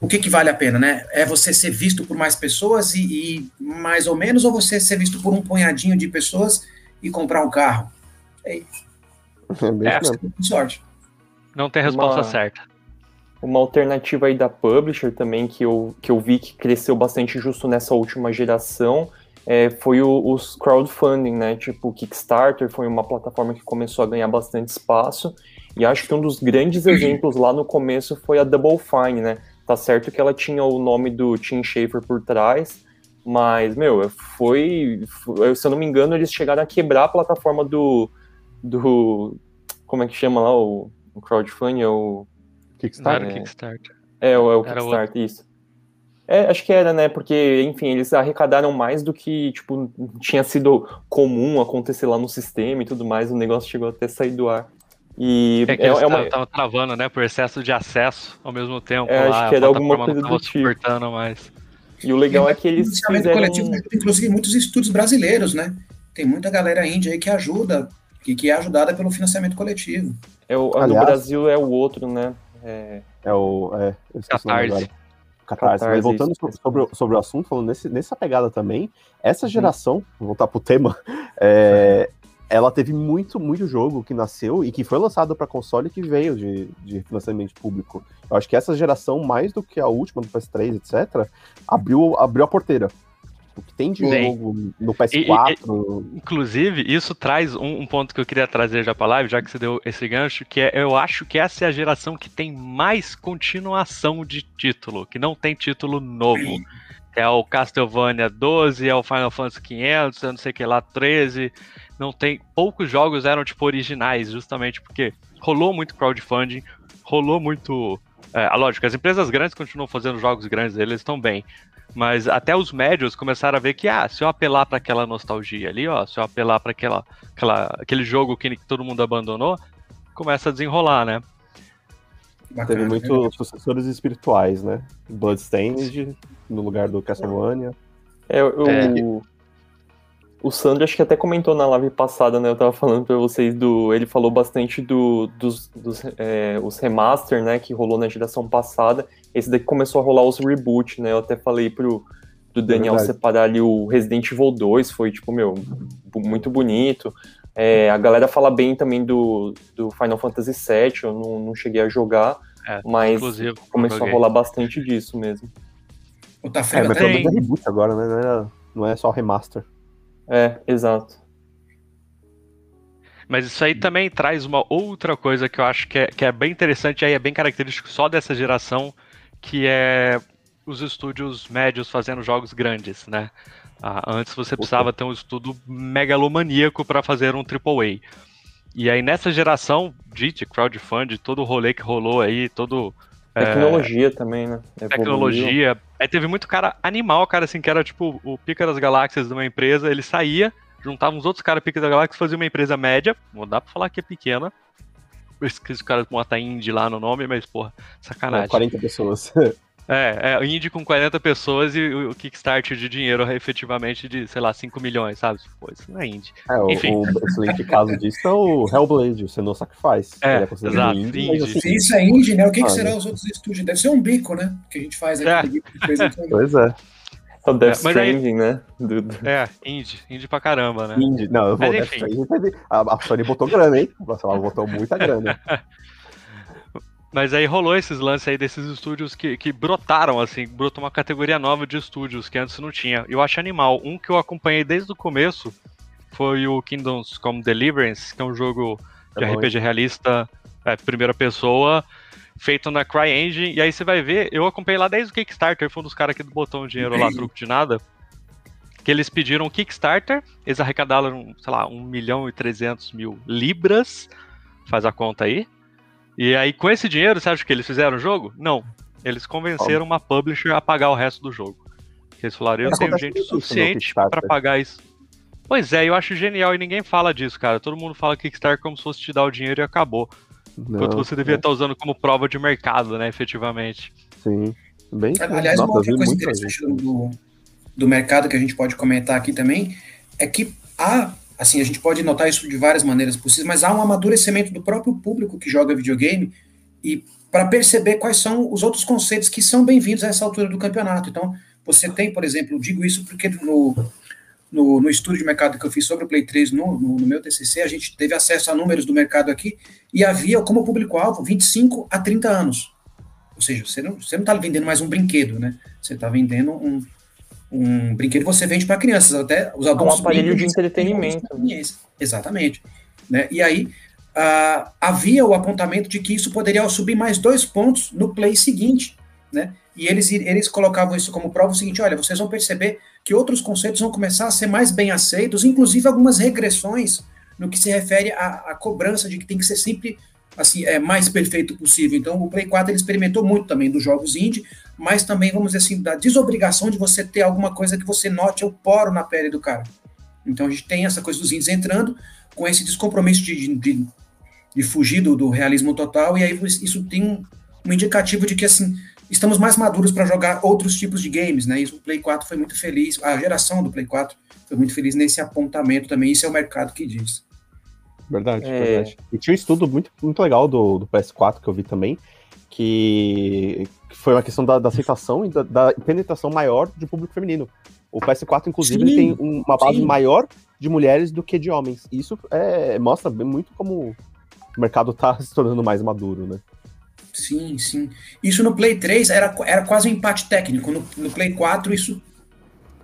o que, que vale a pena, né? É você ser visto por mais pessoas e, e, mais ou menos, ou você ser visto por um punhadinho de pessoas e comprar um carro? É, é, é sorte. Não tem resposta uma, certa. Uma alternativa aí da publisher também que eu, que eu vi que cresceu bastante justo nessa última geração é, foi o, os crowdfunding, né? Tipo, o Kickstarter foi uma plataforma que começou a ganhar bastante espaço. E acho que um dos grandes exemplos lá no começo foi a Double Fine, né? Tá certo que ela tinha o nome do Tim Schafer por trás, mas, meu, foi, foi, Se eu não me engano, eles chegaram a quebrar a plataforma do. do como é que chama lá o, o crowdfunding? É o. Kickstarter? É, Kickstarter. É, é o Kickstarter, isso. É, acho que era, né? Porque, enfim, eles arrecadaram mais do que, tipo, tinha sido comum acontecer lá no sistema e tudo mais. O negócio chegou até sair do ar. E é que é, é uma... tava travando, né? Por excesso de acesso ao mesmo tempo. É, lá, acho que era alguma coisa do tipo. mais. E o legal e é que eles fizeram... coletivo, inclusive muitos estudos brasileiros, né? Tem muita galera índia aí que ajuda, que, que é ajudada pelo financiamento coletivo. É o, Aliás, no Brasil é o outro, né? É, é o... É, Catarse. Catarse. Catarse Mas voltando isso, sobre, sobre o assunto, falando nesse, nessa pegada também, essa geração, vou voltar pro tema, é, ela teve muito, muito jogo que nasceu e que foi lançado para console que veio de, de financiamento público. Eu acho que essa geração, mais do que a última do PS3, etc., abriu, abriu a porteira o que tem de jogo no PS4. E, e, inclusive, isso traz um, um, ponto que eu queria trazer já pra live, já que você deu esse gancho, que é eu acho que essa é a geração que tem mais continuação de título, que não tem título novo. É o Castlevania 12, é o Final Fantasy 500, é não sei o que lá, 13. Não tem. Poucos jogos eram tipo originais, justamente porque rolou muito crowdfunding, rolou muito. É, lógico, as empresas grandes continuam fazendo jogos grandes, eles estão bem. Mas até os médios começaram a ver que, ah, se eu apelar para aquela nostalgia ali, ó, se eu apelar para aquela, aquela, aquele jogo que todo mundo abandonou, começa a desenrolar, né? Bacana, Teve muitos sucessores espirituais, né? Bloodstained no lugar do Castlevania. É, o, é. o Sandro acho que até comentou na live passada, né? Eu tava falando para vocês do. Ele falou bastante do, dos, dos é, os remaster, né? Que rolou na geração passada. Esse daqui começou a rolar os reboot, né? Eu até falei pro, pro Daniel é separar ali o Resident Evil 2, foi, tipo, meu, muito bonito. É, a galera fala bem também do, do Final Fantasy VII, eu não, não cheguei a jogar, é, mas começou a rolar bastante disso mesmo. O é, mas tem... é reboot agora, né? Não é, não é só remaster. É, exato. Mas isso aí também traz uma outra coisa que eu acho que é, que é bem interessante, aí é bem característico só dessa geração, que é os estúdios médios fazendo jogos grandes, né? Ah, antes você precisava ter um estudo megalomaníaco para fazer um AAA. E aí nessa geração de, de crowdfunding, todo o rolê que rolou aí, todo. é, Tecnologia também, né? Evoluiu. tecnologia. Aí teve muito cara animal, cara, assim, que era tipo o pica das galáxias de uma empresa, ele saía, juntava uns outros caras pica das galáxias, fazia uma empresa média, não dá pra falar que é pequena. Eu esqueci o cara bota indie lá no nome, mas, porra, sacanagem. 40 pessoas. É, é, indie com 40 pessoas e o o Kickstarter de dinheiro é efetivamente de, sei lá, 5 milhões, sabe? Pô, isso não é indie. É, o, Enfim. o excelente caso disso é o Hellblade, o Senua Sacrifice. É, é exato, indie, indie. assim, Se isso é indie, né? O que, que Ah, será né? os outros estúdios? Deve ser um bico, né? Que a gente faz aqui. É. Pois é. O Death É, mas aí- Stranding, né? Do- do- É, indie, indie pra caramba, né? Indie. Não, eu vou. Mas Death enfim. Stranding A, a Sony botou grana, hein? Nossa, Ela botou muita grana. Mas aí rolou esses lances aí desses estúdios que, que brotaram, assim, brotou uma categoria nova de estúdios que antes não tinha. Eu acho animal. Um que eu acompanhei desde o começo foi o Kingdoms Come Deliverance, que é um jogo de É bom, RPG realista, é, primeira pessoa, feito na CryEngine. E aí você vai ver, eu acompanhei lá desde o Kickstarter, foi um dos caras que botou um dinheiro lá, truco de nada. Que eles pediram um Kickstarter, eles arrecadaram, sei lá, 1 milhão e 300 mil libras. Faz a conta aí. E aí, com esse dinheiro, você acha que eles fizeram o jogo? Não. Eles convenceram uma publisher a pagar o resto do jogo. Porque eles falaram, eu tenho gente suficiente pra pagar isso. Pois é, eu acho genial e ninguém fala disso, cara. Todo mundo fala Kickstarter como se fosse te dar o dinheiro e acabou. Não, você devia estar usando como prova de mercado, né, efetivamente. Sim. Bem. Aliás, Nossa, uma outra coisa interessante gente. do, do mercado que a gente pode comentar aqui também é que há, assim, a gente pode notar isso de várias maneiras possíveis, mas há um amadurecimento do próprio público que joga videogame e para perceber quais são os outros conceitos que são bem-vindos a essa altura do campeonato. Então, você tem, por exemplo, digo isso porque no, no, no estudo de mercado que eu fiz sobre o Play 3 no, no, no meu TCC, a gente teve acesso a números do mercado aqui e havia como público-alvo 25 a 30 anos. Ou seja, você não está não tá vendendo mais um brinquedo, né? Você está vendendo um, um brinquedo que você vende para crianças, até os adultos. Um aparelho brincam de entretenimento, experiência. Exatamente. Né? E aí, ah, havia o apontamento de que isso poderia subir mais dois pontos no play seguinte, né? E eles, eles colocavam isso como prova o seguinte: olha, vocês vão perceber que outros conceitos vão começar a ser mais bem aceitos, inclusive algumas regressões no que se refere à, à cobrança de que tem que ser sempre assim, é mais perfeito possível. Então, o Play 4 ele experimentou muito também dos jogos indie, mas também, vamos dizer assim, da desobrigação de você ter alguma coisa que você note o poro na pele do cara. Então, a gente tem essa coisa dos indies entrando com esse descompromisso de, de, de fugir do, do, realismo total, e aí isso tem um, um indicativo de que, assim, estamos mais maduros para jogar outros tipos de games, né? Isso o Play 4 foi muito feliz, a geração do Play 4 foi muito feliz nesse apontamento também, isso é o mercado que diz. Verdade, é... verdade. E tinha um estudo muito, muito legal do, do PS4 que eu vi também, que, foi uma questão da, da aceitação e da, da, penetração maior de público feminino. O PS4, inclusive, sim, tem uma base sim. maior de mulheres do que de homens. Isso é, mostra muito como o mercado está se tornando mais maduro, né? Sim, sim. Isso no Play 3 era, era quase um empate técnico. No, no Play 4 isso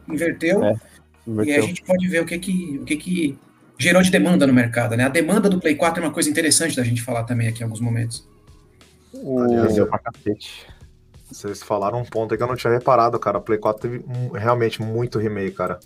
inverteu, é, inverteu. E a gente pode ver o que que, o que que gerou de demanda no mercado, né? A demanda do Play 4 é uma coisa interessante da gente falar também aqui em alguns momentos. Aliás, eu pra cacete. Vocês falaram um ponto aí que eu não tinha reparado, cara. O Play 4 teve um, realmente muito remake, cara.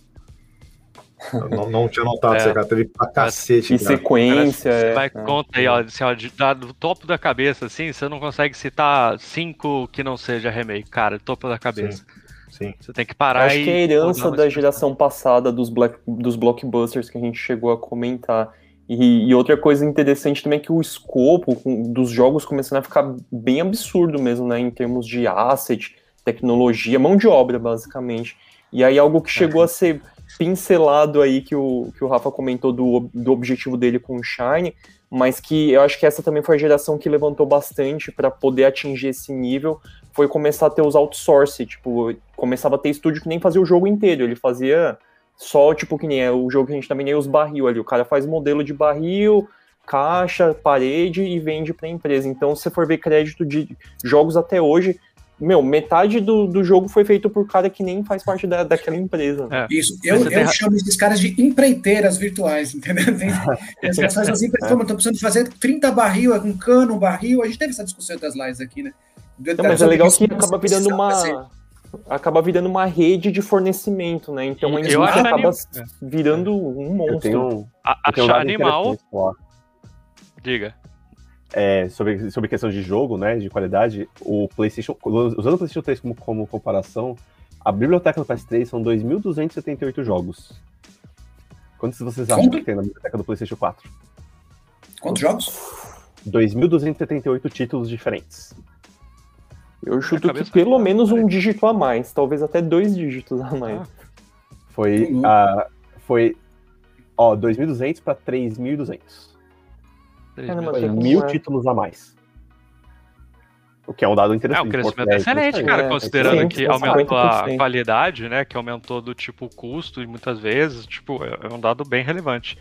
Eu não, não tinha notado é. cara. Teve pra cacete. E cara. sequência. Cara, vai é. conta aí, ó, assim, ó de, da, do topo da cabeça, assim, você não consegue citar cinco que não seja remake, cara, topo da cabeça. Sim. Sim. Você tem que parar Acho e... que é a herança da geração passada dos, black, dos blockbusters que a gente chegou a comentar. E, e, outra coisa interessante também é que o escopo dos jogos começando a ficar bem absurdo mesmo, né? Em termos de asset, tecnologia, mão de obra, basicamente. E aí algo que chegou a ser pincelado aí, que o, que o Rafa comentou do, do objetivo dele com o Shine, mas que eu acho que essa também foi a geração que levantou bastante para poder atingir esse nível, foi começar a ter os outsource, tipo, começava a ter estúdio que nem fazia o jogo inteiro, ele fazia só, tipo, que nem é o jogo que a gente também nem os barril ali, o cara faz modelo de barril, caixa, parede e vende para a empresa. Então, se você for ver crédito de jogos até hoje, meu, metade do, do jogo foi feito por cara que nem faz parte da, daquela empresa. É. Isso, eu, eu tem... chamo esses caras de empreiteiras virtuais, entendeu? As pessoas assim, estão precisando fazer 30 barril, um cano, um barril. A gente teve essa discussão das lives aqui, né? Não, mas é legal que acaba virando uma. Acaba virando uma rede de fornecimento, né? Então a indústria acaba anim... virando um monstro. Eu tenho, a, achar animal. Diga. É, sobre, sobre questão de jogo, né, de qualidade, o PlayStation, usando o PlayStation 3 como, como comparação, a biblioteca do PS3 são 2.278 jogos. Quantos vocês acham Quanto? que tem na biblioteca do PlayStation 4? Quantos jogos? 2.278 títulos diferentes. Eu chuto que pelo não, menos um dígito a mais, talvez até dois dígitos a mais. Ah, Foi, Uhum. ah, foi ó, 2.200 para 3.200. Foi é mil é. títulos a mais. O que é um dado É, interessante. um crescimento importante. excelente, é, cara, é, considerando sim, que aumentou a 50%. qualidade, né? Que aumentou do tipo custo e muitas vezes, tipo, é é um dado bem relevante.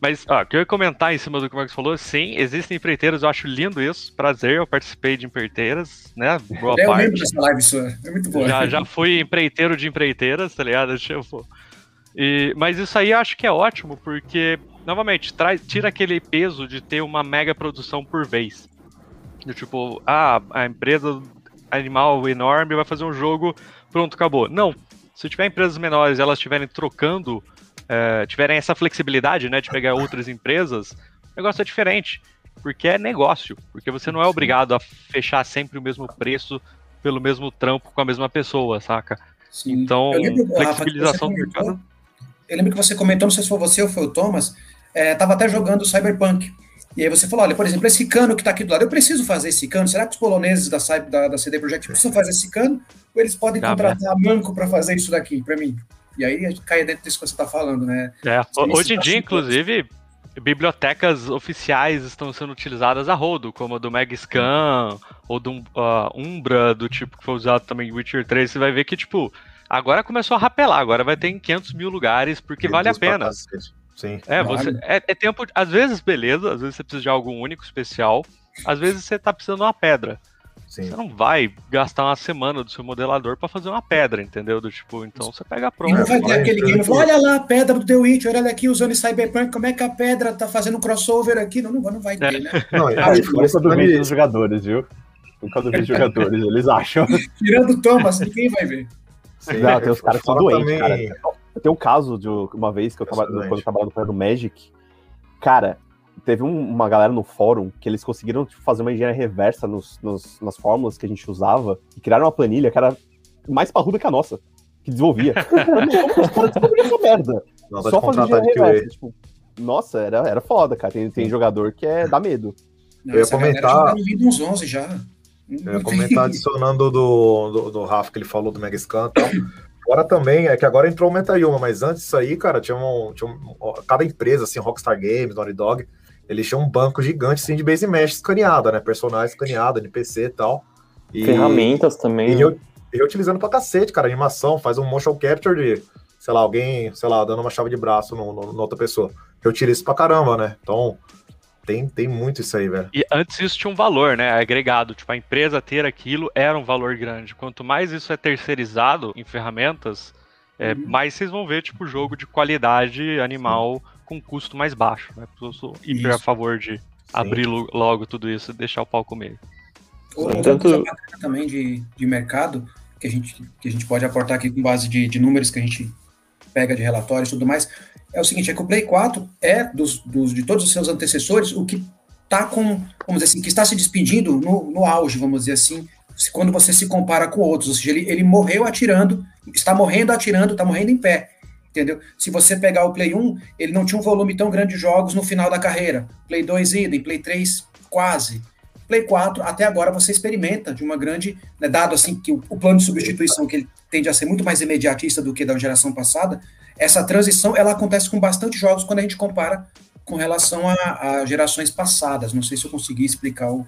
Mas, ó, o que eu ia comentar em cima do que o Marcos falou, sim, existem empreiteiras, eu acho lindo isso, prazer, eu participei de empreiteiras, né? Boa Eu lembro parte. dessa live sua. É muito boa. Já, já fui empreiteiro de empreiteiras, tá ligado? Tipo, e, mas isso aí eu acho que é ótimo, porque, novamente, traz, tira aquele peso de ter uma mega produção por vez. Do tipo, ah, a empresa animal enorme vai fazer um jogo, pronto, acabou. Não. Se tiver empresas menores e elas estiverem trocando, eh, tiverem essa flexibilidade, né, de pegar outras empresas, o negócio é diferente. Porque é negócio. Porque você não é obrigado a fechar sempre o mesmo preço pelo mesmo trampo com a mesma pessoa, saca? Sim. Então, lembro, flexibilização do mercado. Eu lembro que você comentou, não sei se foi você ou foi o Thomas, é, tava até jogando Cyberpunk. E aí você falou, olha, por exemplo, esse cano que está aqui do lado, eu preciso fazer esse cano. Será que os poloneses da, Cy- da, da CD Projekt precisam fazer esse cano? Ou eles podem Dá, contratar a Manco para fazer isso daqui para mim? E aí a gente cai dentro disso que você está falando, né? É, hoje em sim, dia, inclusive, bibliotecas oficiais estão sendo utilizadas a rodo, como a do Megscan ou do uh, Umbra, do tipo que foi usado também em Witcher 3. Você vai ver que, tipo, agora começou a rapelar, agora vai ter em 500 mil lugares, porque vale a Deus pena. Sim. É, Vale. você, é, é tempo. Às vezes, beleza, às vezes você precisa de algo único, especial. Às vezes você tá precisando de uma pedra. Sim. Você não vai gastar uma semana do seu modelador pra fazer uma pedra, entendeu? Do tipo, então você pega pronto. não vai ter aquele game, olha lá a pedra do The Witcher, olha aqui usando Cyberpunk, como é que a pedra tá fazendo crossover aqui? Não, não, não vai ter, né? Não, e- Ah, isso Nunca duvide também- dos jogadores, viu? Nunca duvide dos jogadores, eles acham. Tirando o Thomas, ninguém vai ver. sim, Não, tem os caras que são doentes, também- cara. Eu tenho um caso de uma vez que eu tava, quando eu trabalhava no Magic, cara, teve um- uma galera no fórum que eles conseguiram tipo, fazer uma engenharia reversa nos, nos- nas fórmulas que a gente usava e criaram uma planilha que era mais parruda que a nossa, que desenvolvia. Desenvolveram essa merda. Tá Só fazer engenharia reversa. Tipo, nossa, era, era foda, cara. Tem, tem jogador que é dá medo. Não, Eu ia comentar- já tá no Windows 11 já. Eu ia comentar adicionando do, do, do Rafa que ele falou do Megascan e tal. Agora também, é que agora entrou o Metayuma, mas antes disso aí, cara, tinha um, tinha um- Cada empresa, assim, Rockstar Games, Naughty Dog, eles tinham um banco gigante assim, de base mesh escaneada, né? Personagens escaneados, NPC e tal. E, Ferramentas também. E reu- e reutilizando pra cacete, cara, animação, faz um motion capture de, sei lá, alguém, sei lá, dando uma chave de braço no, no, na outra pessoa. Reutiliza isso pra caramba, né? Então, tem, tem muito isso aí, velho. E antes isso tinha um valor, né? Agregado. Tipo, a empresa ter aquilo era um valor grande. Quanto mais isso é terceirizado em ferramentas, é, Uhum. mais vocês vão ver, tipo, jogo de qualidade animal com custo mais baixo. Né? Eu sou hiper a Isso. favor de abrir lo- logo tudo isso e deixar o pau comer. Outra Tanto- também de, de mercado, que a, gente, que a gente pode aportar aqui com base de, de números que a gente pega de relatórios e tudo mais, é o seguinte, é que o Play 4 é, dos, dos, de todos os seus antecessores, o que tá com, vamos dizer assim, que está se despedindo no, no auge, vamos dizer assim, quando você se compara com outros, ou seja, ele, ele morreu atirando, está morrendo atirando, está morrendo em pé, entendeu? Se você pegar o Play 1, ele não tinha um volume tão grande de jogos no final da carreira, Play 2 idem, Play 3 quase, Play 4, até agora você experimenta de uma grande, né, dado assim que o, o plano de substituição que ele tende a ser muito mais imediatista do que da geração passada, essa transição ela acontece com bastante jogos quando a gente compara com relação a, a gerações passadas. Não sei se eu consegui explicar o.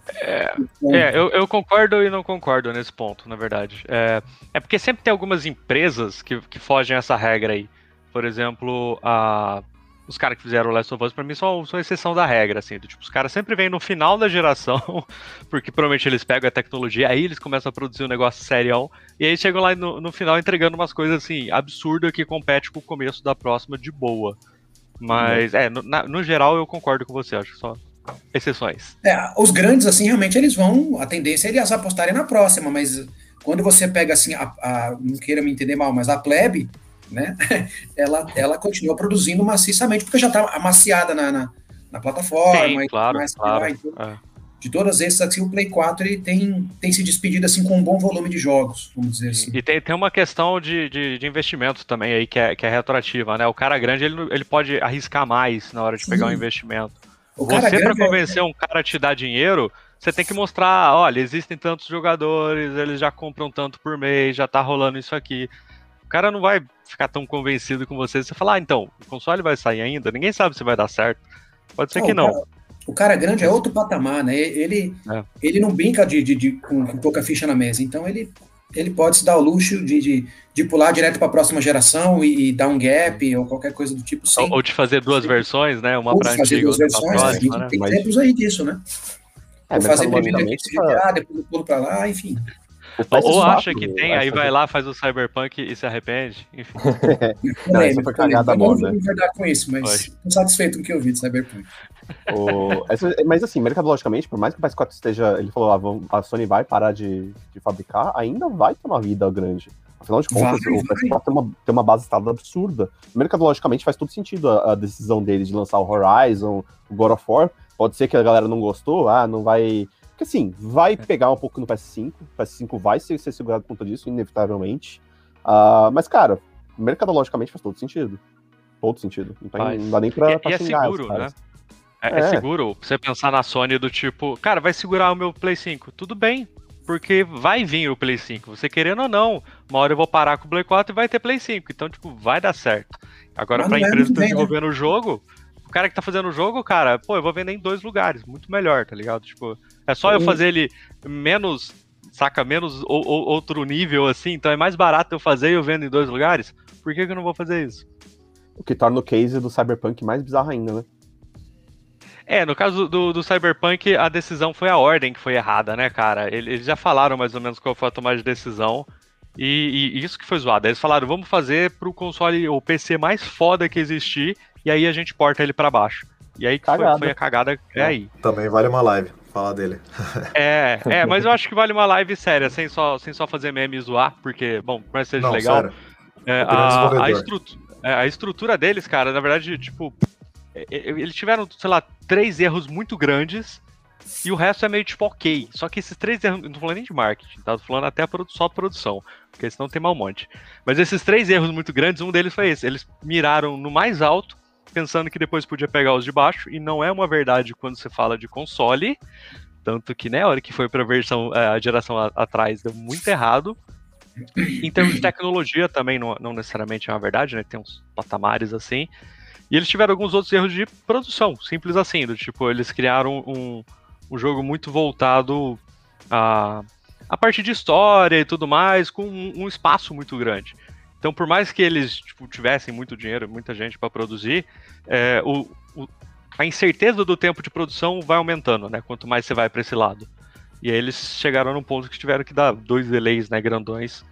o ponto. É, eu, eu concordo e não concordo nesse ponto, na verdade. É, é porque sempre tem algumas empresas que, que fogem a essa regra aí. Por exemplo, a, os caras que fizeram o Last of Us, pra mim, são, são exceção da regra, assim. do tipo, os caras sempre vêm no final da geração, porque provavelmente eles pegam a tecnologia, aí eles começam a produzir um negócio serião, e aí chegam lá no, no final entregando umas coisas, assim, absurdas que compete com o começo da próxima de boa. Mas, é, no, na- no geral eu concordo com você, acho só exceções. É, os grandes, assim, realmente eles vão. A tendência é eles apostarem na próxima, mas quando você pega, assim, a, a- não queira me entender mal, mas a plebe, né, ela, ela continua produzindo maciçamente, porque já está amaciada na, na, na plataforma. Sim, e claro, mais claro. lá. Então, É. De todas essas, assim, o Play 4 ele tem, tem se despedido assim com um bom volume de jogos, vamos dizer assim. E tem, tem uma questão de, de, de investimento também aí que é, que é retroativa, né? O cara grande ele, ele pode arriscar mais na hora de pegar um Sim. investimento. O Você, grande é- convencer um cara a te dar dinheiro, você tem que mostrar, olha, existem tantos jogadores, eles já compram tanto por mês, já tá rolando isso aqui. O cara não vai ficar tão convencido com você. Você falar, ah, então, o console vai sair ainda, ninguém sabe se vai dar certo. Pode ser Não, que o não. cara- O cara grande é outro patamar, né? Ele, É. ele não brinca de, de, de- com, com pouca ficha na mesa. Então ele, ele pode se dar o luxo de, de, de pular direto para a próxima geração e, e dar um gap ou qualquer coisa do tipo, sim. Ou, ou de fazer duas Sim. versões, né? Uma fazer antiga, duas versões, próxima, tem, né? tem Mas- exemplos aí disso, né? É, fazer primeiro GTA, depois eu pulo para lá, enfim. Ou, ou PS4 acha que tem, aí vai lá, faz o Cyberpunk e se arrepende. Enfim. Não, essa foi cagada Eu não vou concordar com isso, mas estou satisfeito com o que eu vi de Cyberpunk. Mas assim, mercadologicamente, por mais que o PS4 esteja. Ele falou, ah, a Sony vai parar de, de fabricar, ainda vai ter uma vida grande. Afinal de contas, Vai, o PS4 tem uma, tem uma base instalada absurda. Mercadologicamente faz todo sentido a, a decisão deles de lançar o Horizon, o God of War. Pode ser que a galera não gostou, ah, não vai. Porque assim, vai pegar um pouco no PS5. O PS5 vai ser, ser segurado por conta disso, inevitavelmente. Ah, mas, cara, mercadologicamente faz todo sentido. Todo sentido. Não, tem- não dá nem pra, E- pra e é seguro, caras. É, é É. seguro você pensar na Sony do tipo, cara, vai segurar o meu Play 5. Tudo bem, porque vai vir o Play 5. Você querendo ou não, uma hora eu vou parar com o Play 4 e vai ter Play 5. Então, tipo, vai dar certo. Agora, Mas pra é empresa que tá né? desenvolvendo o jogo, cara que tá fazendo o jogo, cara, pô, eu vou vender em dois lugares. Muito melhor, tá ligado? Tipo, é só eu fazer ele menos, saca, menos ou, ou- outro nível assim. Então é mais barato eu fazer e eu vendo em dois lugares. Por que, que eu não vou fazer isso? O que torna o case do Cyberpunk mais bizarro ainda, né? É, no caso do, do Cyberpunk, a decisão foi a ordem que foi errada, né, cara? Ele- Eles já falaram mais ou menos qual foi a tomada de decisão. E, e isso que foi zoado. Eles falaram, vamos fazer pro console, o PC mais foda que existir, e aí a gente porta ele pra baixo. E aí que foi, foi a cagada, é aí. Também vale uma live falar dele. É, é, mas eu acho que vale uma live séria, sem só, sem só fazer meme e zoar, porque, bom, por mais que seja Não, legal, sério. é, a, a, desenvolvedor. estrutu- é, a estrutura deles, cara, na verdade, tipo, é, é, eles tiveram, sei lá, três erros muito grandes e o resto é meio tipo ok. Só que esses três erros, não tô falando nem de marketing, tá? Tô falando até só produção, porque senão tem mal um monte. Mas esses três erros muito grandes, um deles foi esse. Eles miraram no mais alto, pensando que depois podia pegar os de baixo, e não é uma verdade quando você fala de console. Tanto que, né, a hora que foi pra versão, é, a geração a- atrás, deu muito errado. Em termos de tecnologia também não, não necessariamente é uma verdade, né? Tem uns patamares assim. E eles tiveram alguns outros erros de produção, simples assim, do tipo, eles criaram um, um jogo muito voltado a, a parte de história e tudo mais, com um, um espaço muito grande. Então, por mais que eles tipo, tivessem muito dinheiro, muita gente para produzir, é, o, o- a incerteza do tempo de produção vai aumentando, né? Quanto mais você vai para esse lado. E aí eles chegaram num ponto que tiveram que dar dois delays, né, grandões.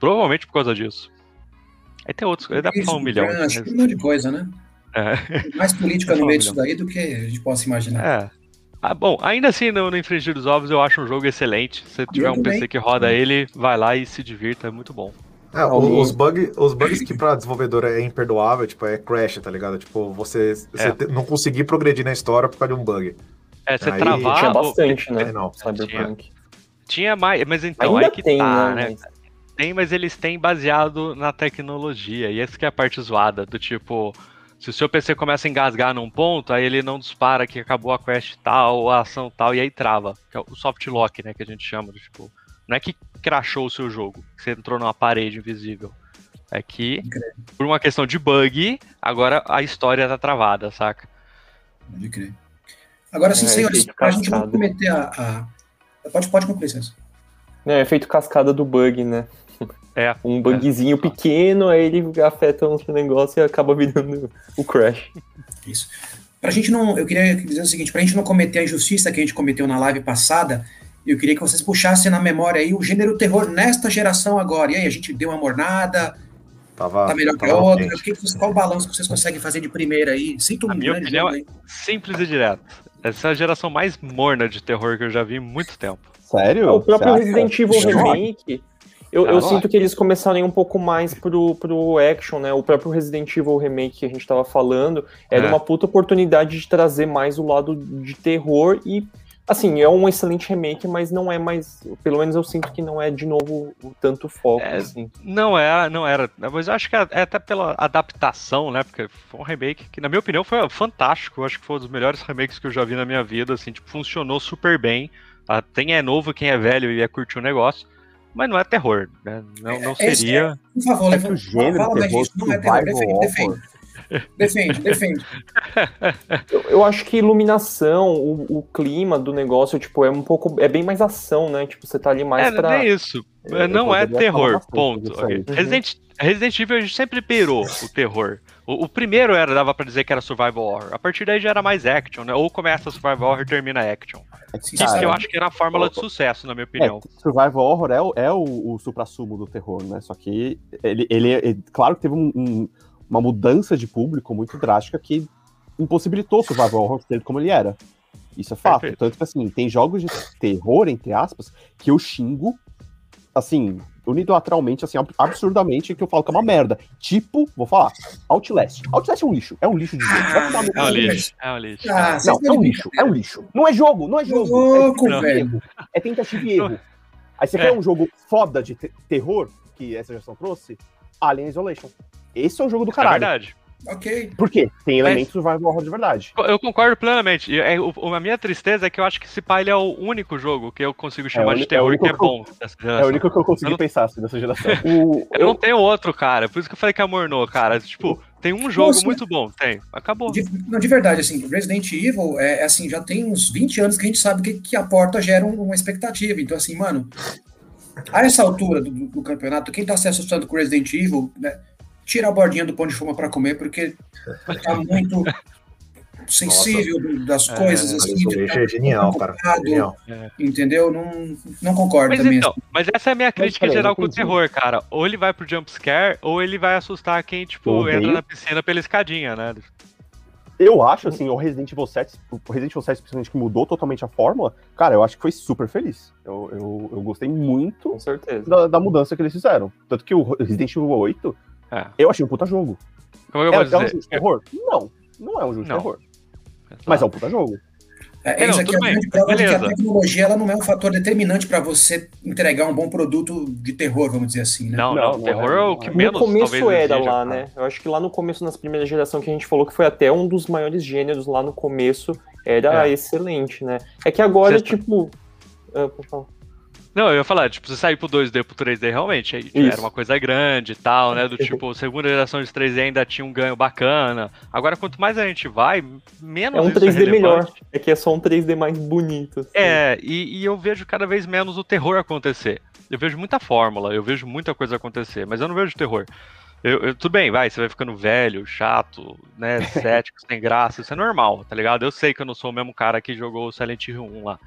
Provavelmente por causa disso. Aí tem outros, aí dá pra falar um milhão. Acho mas- que um monte de coisa, né? É. Mais política no meio disso daí do que a gente possa imaginar. É. Ah, bom, ainda assim, no, no Infringir dos Ovos, eu acho um jogo excelente. Se tiver um também. PC que roda ele, vai lá e se divirta, é muito bom. É, Alguém- os, bug, os bugs que pra desenvolvedor é imperdoável, tipo, é crash, tá ligado? Tipo, você, você É. te- não conseguir progredir na história por causa de um bug. É, você Aí travar. Tinha bastante, né? É, não. Cyberpunk. Tinha mais, mas então, Ainda aí que tem, tá, né? né? mas- Tem, mas eles têm baseado na tecnologia. E essa que é a parte zoada, do tipo, se o seu PC começa a engasgar num ponto, aí ele não dispara que acabou a quest tal, a ação tal, e aí trava. Que é o soft lock, né, que a gente chama. do Tipo, não é que crashou o seu jogo, que você entrou numa parede invisível. É que, por uma questão de bug, agora a história tá travada, saca? Pode crer. Agora, sim, É, senhores, pra gente não cometer a. a- Pode, pode concluir. Não, é efeito cascada do bug, né? É. Um bugzinho pequeno, aí ele afeta um negócio e acaba virando o crash. Isso. Pra gente não. Eu queria dizer o seguinte: pra gente não cometer a injustiça que a gente cometeu na live passada, eu queria que vocês puxassem na memória aí o gênero terror nesta geração agora. E aí, a gente deu uma mornada, Tava, tá melhor que a outra. O que que qual o balanço que vocês conseguem fazer de primeira aí? Sinto um A minha grande opinião jogo aí. Simples e direto. Essa é a geração mais morna de terror que eu já vi em muito tempo. Sério? o próprio Você? Resident Evil. Remake, Eu, eu sinto que eles começaram um pouco mais pro, pro action, né? O próprio Resident Evil Remake que a gente tava falando era É. uma puta oportunidade de trazer mais o lado de terror e, assim, é um excelente remake, mas não é mais. Pelo menos eu sinto que não é de novo o tanto foco, É, assim. Não era, não era. Mas eu acho que é é até pela adaptação, né? Porque foi um remake que, na minha opinião, foi fantástico. Eu acho que foi um dos melhores remakes que eu já vi na minha vida. Assim, tipo, funcionou super bem. Ah, Quem é novo, quem é velho e é curtir o negócio. Mas não é terror, né? Não, não É- é- seria. Por favor, É que levanta. o gênero fala terror. Não é terror. Defende, defende. Defende, defende. Eu, eu acho que iluminação, o, o clima do negócio, tipo, é um pouco. É bem mais ação, né? Tipo, você tá ali mais É, pra. nem isso. Eu não é terror, ponto. disso aí. Ok. Resident, Resident Evil a gente sempre perou o terror. O, o primeiro era, dava pra dizer que era survival horror. A partir daí já era mais action, né? Ou começa survival horror e termina action. Que, Cara, que eu acho que era a fórmula de sucesso, na minha opinião. É, survival horror é, o- é o, o supra-sumo do terror, né? Só que ele, ele, ele- claro que teve um- um- uma mudança de público muito drástica que impossibilitou o survival horror ser como ele era. Isso é fato. Perfeito. Tanto que, assim, tem jogos de terror, entre aspas, que eu xingo, assim, unilateralmente, assim, ab- absurdamente, que eu falo que é uma merda. Tipo, vou falar, Outlast. Outlast é um lixo. É um lixo de jogo. No É um lixo. É um lixo. Ah, Não, é um lixo, é um lixo. Não é jogo, não é jogo. Louco, é tentativa e velho. erro. É tentativa e erro. Aí você É. quer um jogo foda de te- terror, que essa geração trouxe? Alien Isolation. Esse é o jogo do É caralho. verdade. Ok. Por quê? Tem Mas- elementos survival horror de verdade. Eu concordo plenamente. E, é, o- a minha tristeza é que eu acho que esse pai ele é o único jogo que eu consigo chamar uni- de é o terror que é que eu- bom dessa É o único que eu consegui Eu não- pensar assim, dessa geração. O, Eu não tenho outro, cara. Por isso que eu falei que é mornou, cara. Tipo, tem um jogo Nossa. muito bom. Tem. Acabou. De, não, de verdade, assim, Resident Evil, é, é assim, já tem uns 20 anos que a gente sabe que, que a porta gera um- uma expectativa. Então, assim, mano, a essa altura do, do- do campeonato, quem tá se assustando com Resident Evil, né, tira a bordinha do pão de forma pra comer, porque tá muito sensível do- das É, coisas, Mas assim. de- lixo é genial, cara. complicado, Genial. Entendeu? Não, não concordo Mas também. então, mas essa é a minha crítica geral com o terror, cara. Ou ele vai pro jumpscare, ou ele vai assustar quem, tipo, odeio. entra na piscina pela escadinha, né? eu acho, assim, o Resident Evil 7, o Resident Evil 7, principalmente, que mudou totalmente a fórmula, cara, eu acho que foi super feliz. Eu, eu, eu gostei muito Com certeza. da, da mudança que eles fizeram. Tanto que o Resident Evil 8, É. eu achei um puta jogo. Como eu É, vou é um de terror? Não, não é um jogo de Não. terror. Mas é um puta jogo. É, É, não, isso aqui é bem, grande prova de que a beleza. tecnologia ela não é um fator determinante para você entregar um bom produto de terror, vamos dizer assim, né? Não, Não, não, não terror é, é o que é. No menos começo talvez era lá, né? Eu acho que lá no começo, nas primeiras gerações que a gente falou que foi até um dos maiores gêneros lá no começo, era É. excelente, né? É que agora, Sexta- tipo. pode falar. Não, eu ia falar, tipo, você sair pro 2D pro 3D realmente, aí tipo, era uma coisa grande e tal, né? Do tipo, segunda geração de 3D ainda tinha um ganho bacana. Agora, quanto mais a gente vai, menos É um isso 3D relevante. melhor. É que é só um 3D mais bonito. assim. É, e, e eu vejo cada vez menos o terror acontecer. Eu vejo muita fórmula, eu vejo muita coisa acontecer, mas eu não vejo terror. Eu, eu- tudo bem, vai, você vai ficando velho, chato, né, cético, sem graça, isso é normal, tá ligado? Eu sei que eu não sou o mesmo cara que jogou o Silent Hill 1 lá.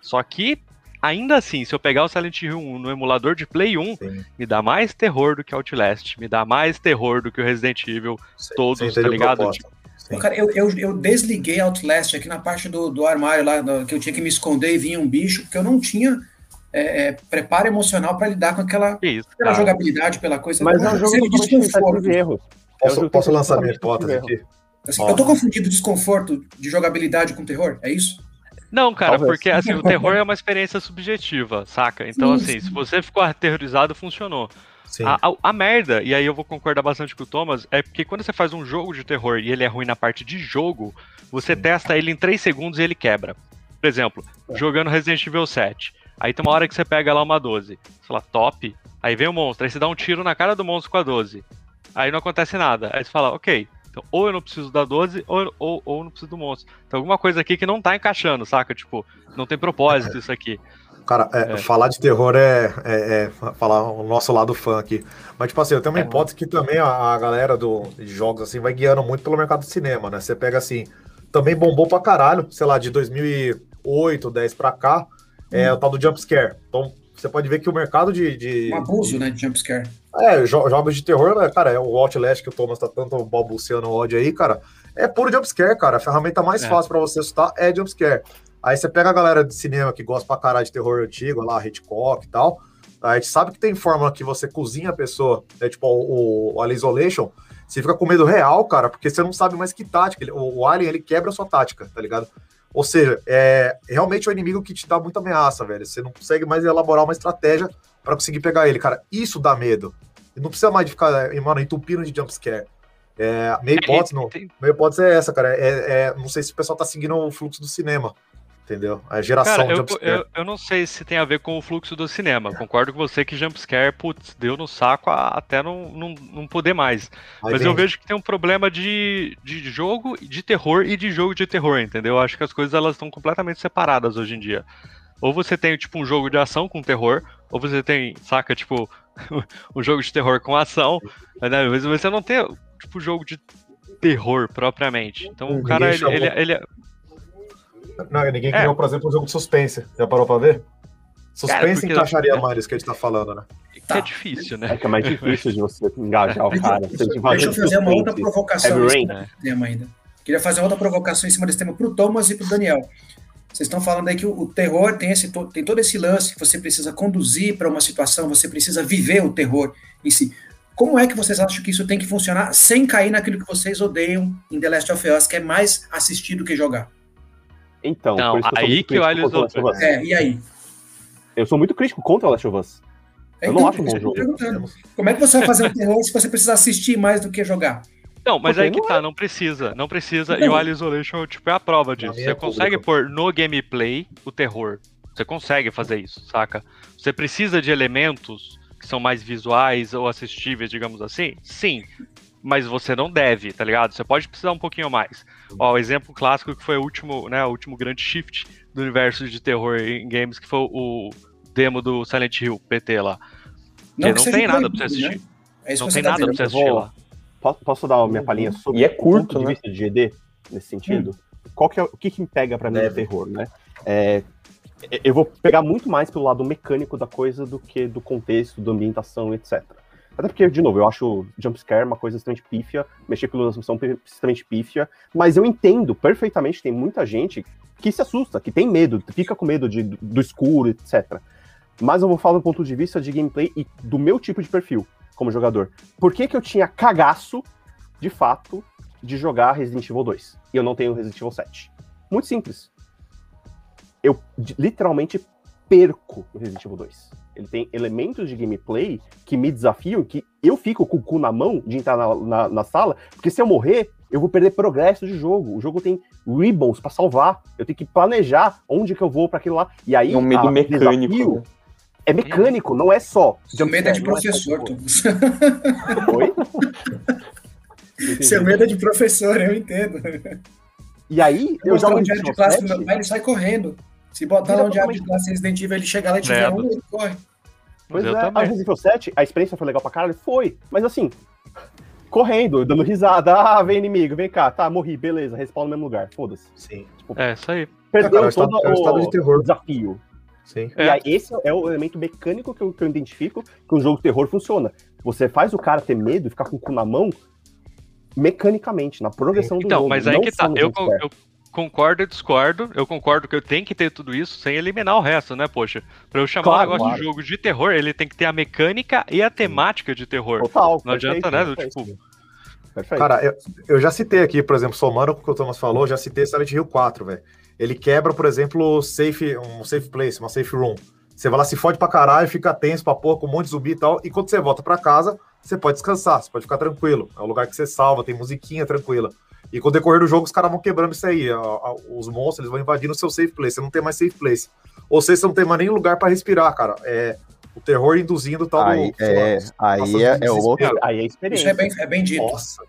Só que, ainda assim, se eu pegar o Silent Hill 1 no emulador de Play 1, Sim. me dá mais terror do que Outlast, me dá mais terror do que o Resident Evil, Sem- Todos, sem tá ligado? Sim. Cara, eu, eu, eu desliguei Outlast aqui na parte do, do armário lá, do- que eu tinha que me esconder e vinha um bicho, porque eu não tinha é, é, preparo emocional para lidar com aquela, que isso, pela cara. jogabilidade, pela coisa. Mas é um jogo de desconforto. tentativa e erro. É Posso, posso lançar minha hipótese aqui? Assim, eu tô confundindo desconforto de jogabilidade com terror, é isso? Não, cara, Talvez. porque assim, o terror é uma experiência subjetiva, saca? Então, Sim, assim, sim. se você ficou aterrorizado, funcionou. Sim. A, a- a merda, e aí eu vou concordar bastante com o Thomas, é porque quando você faz um jogo de terror e ele é ruim na parte de jogo, você testa ele em 3 segundos e ele quebra. Por exemplo, jogando Resident Evil 7. Aí tem uma hora que você pega lá uma 12. Você fala, top. Aí vem o monstro, aí você dá um tiro na cara do monstro com a 12. Aí não acontece nada. Aí você fala, ok. Então, ou eu não preciso da 12, ou, ou, ou eu não preciso do monstro. Tem alguma coisa aqui que não tá encaixando, saca? Tipo, não tem propósito isso aqui. Cara, é, É. falar de terror é, é- é falar o nosso lado fã aqui. Mas, tipo assim, eu tenho uma É. hipótese que também a, a galera do, de jogos assim vai guiando muito pelo mercado de cinema, né? Você pega assim, também bombou pra caralho, sei lá, de 2008, 10 pra cá, é o tal do jumpscare. Então, você pode ver que o mercado de. de- Um abuso, né, de jumpscare. é, jo- jogos de terror, né, cara, é o Outlast que o Thomas tá tanto balbuciando o ódio aí, cara. É puro jumpscare, cara. A ferramenta mais É. fácil pra você assustar é jumpscare. Aí você pega a galera de cinema que gosta pra caralho de terror antigo, lá, Hitchcock e tal. A gente sabe que tem fórmula que você cozinha a pessoa, né? Tipo, o, o Alien Isolation, você fica com medo real, cara, porque você não sabe mais que tática. Ele, o, o Alien, ele quebra a sua tática, tá ligado? Ou seja, é realmente o inimigo que te dá muita ameaça, velho. Você não consegue mais elaborar uma estratégia para conseguir pegar ele, cara. Isso dá medo. E não precisa mais de ficar, mano, entupindo de jumpscare. É, minha hipótese, não, minha hipótese é essa, cara. É, é, não sei se o pessoal tá seguindo o fluxo do cinema entendeu? A geração Cara, eu, eu, eu, não sei se tem a ver com o fluxo do cinema. Concordo com você que jumpscare, putz, deu no saco até não, não, não poder mais. Aí Mas eu vejo que tem um problema de, de jogo de terror e de jogo de terror, entendeu? Eu acho que as coisas elas estão completamente separadas hoje em dia. Ou você tem, tipo, um jogo de ação com terror, ou você tem, saca, tipo, um jogo de terror com ação, né? mas você não tem, tipo, jogo de terror propriamente. Então o cara, ele, ele, ele, não, ninguém é. criou, por exemplo, um jogo de suspense. Já parou pra ver? Suspense cara, encaixaria eu... mais isso que a gente tá falando, né? Tá. É difícil, né? É que é mais difícil de você engajar o cara. Deixa, deixa eu fazer uma outra provocação nesse né? tema ainda. Queria fazer outra provocação em cima desse tema pro Thomas e pro Daniel. Vocês estão falando aí que o, o terror tem, esse, tem todo esse lance que você precisa conduzir para uma situação, você precisa viver o terror em si. Como é que vocês acham que isso tem que funcionar sem cair naquilo que vocês odeiam em The Last of Us, que é mais assistir do que jogar? Então, não, aí que eu olho os É, e aí? Eu sou muito crítico contra o Last of Us. Eu então, não acho um bom jogo. Como é que você vai fazer um terror se você precisa assistir mais do que jogar? Não, mas Porque aí que não tá, é. não precisa, não precisa. Não. E o Alien Isolation, tipo, é a prova disso. Você consegue pôr no gameplay o terror. Você consegue fazer isso, saca? Você precisa de elementos que são mais visuais ou assistíveis, digamos assim? Sim mas você não deve, tá ligado? Você pode precisar um pouquinho mais. Ó, o exemplo clássico que foi o último, né, o último grande shift do universo de terror em games, que foi o demo do Silent Hill, PT lá. Não, não tem nada pra você assistir. Né? É não tem tá nada pra você assistir lá. Posso dar a minha palhinha sobre e é curto, ponto de né? vista de GD nesse sentido? Hum. Qual que é, o que, que me pega para mim no terror, né? É, eu vou pegar muito mais pelo lado mecânico da coisa do que do contexto, da ambientação, etc. Até porque, de novo, eu acho jumpscare uma coisa extremamente pífia, mexer com iluminação extremamente pífia, mas eu entendo perfeitamente tem muita gente que se assusta, que tem medo, fica com medo de, do escuro, etc. Mas eu vou falar do ponto de vista de gameplay e do meu tipo de perfil como jogador. Por que, que eu tinha cagaço, de fato, de jogar Resident Evil 2 e eu não tenho Resident Evil 7? Muito simples. Eu literalmente perco o Resident Evil 2 ele tem elementos de gameplay que me desafiam, que eu fico com o cu na mão de entrar na, na, na sala, porque se eu morrer, eu vou perder progresso de jogo. O jogo tem ribbons para salvar. Eu tenho que planejar onde que eu vou para aquilo lá. E aí, é um medo mecânico. Desafio, né? é mecânico, não é só. Seu medo é de professor, é Oi? Seu medo é de professor, eu entendo. E aí, eu, eu já um diário de classe meu pai, ele sai correndo. Se botar lá um diabo de classe Resident Evil, ele chega lá e tiver um, ele corre. Pois eu é, também. a Resident Evil 7, a experiência foi legal pra caralho? Foi. Mas assim, correndo, dando risada. Ah, vem inimigo, vem cá. Tá, morri, beleza, respawn no mesmo lugar. Foda-se. Sim. Tipo, é, isso aí. Perdeu é, todo o, estado de terror. desafio. Sim. E é. aí, esse é o elemento mecânico que eu, que eu identifico que um jogo de terror funciona. Você faz o cara ter medo e ficar com o cu na mão mecanicamente, na progressão do então, jogo. Então, mas aí que tá. Eu, eu, concordo e discordo. Eu concordo que eu tenho que ter tudo isso sem eliminar o resto, né, poxa? Pra eu chamar claro, um negócio claro. de jogo de terror, ele tem que ter a mecânica e a temática de terror. Total. Não perfeito, adianta, né? Perfeito. Tipo. Perfeito. Cara, eu, eu, já citei aqui, por exemplo, somando com o que o Thomas falou, já citei Silent Hill 4, velho. Ele quebra, por exemplo, safe, um safe place, uma safe room. Você vai lá, se fode pra caralho, fica tenso pra porra, com um monte de zumbi e tal. E quando você volta pra casa, você pode descansar, você pode ficar tranquilo. É um lugar que você salva, tem musiquinha tranquila. E com o decorrer do jogo, os caras vão quebrando isso aí. Os monstros eles vão invadindo o seu safe place. Você não tem mais safe place. Ou seja, você não tem mais nem lugar para respirar, cara. É o terror induzindo tal aí, do, é, aí é, é o outro. Aí é experiência. Isso é bem, é bem dito. Nossa.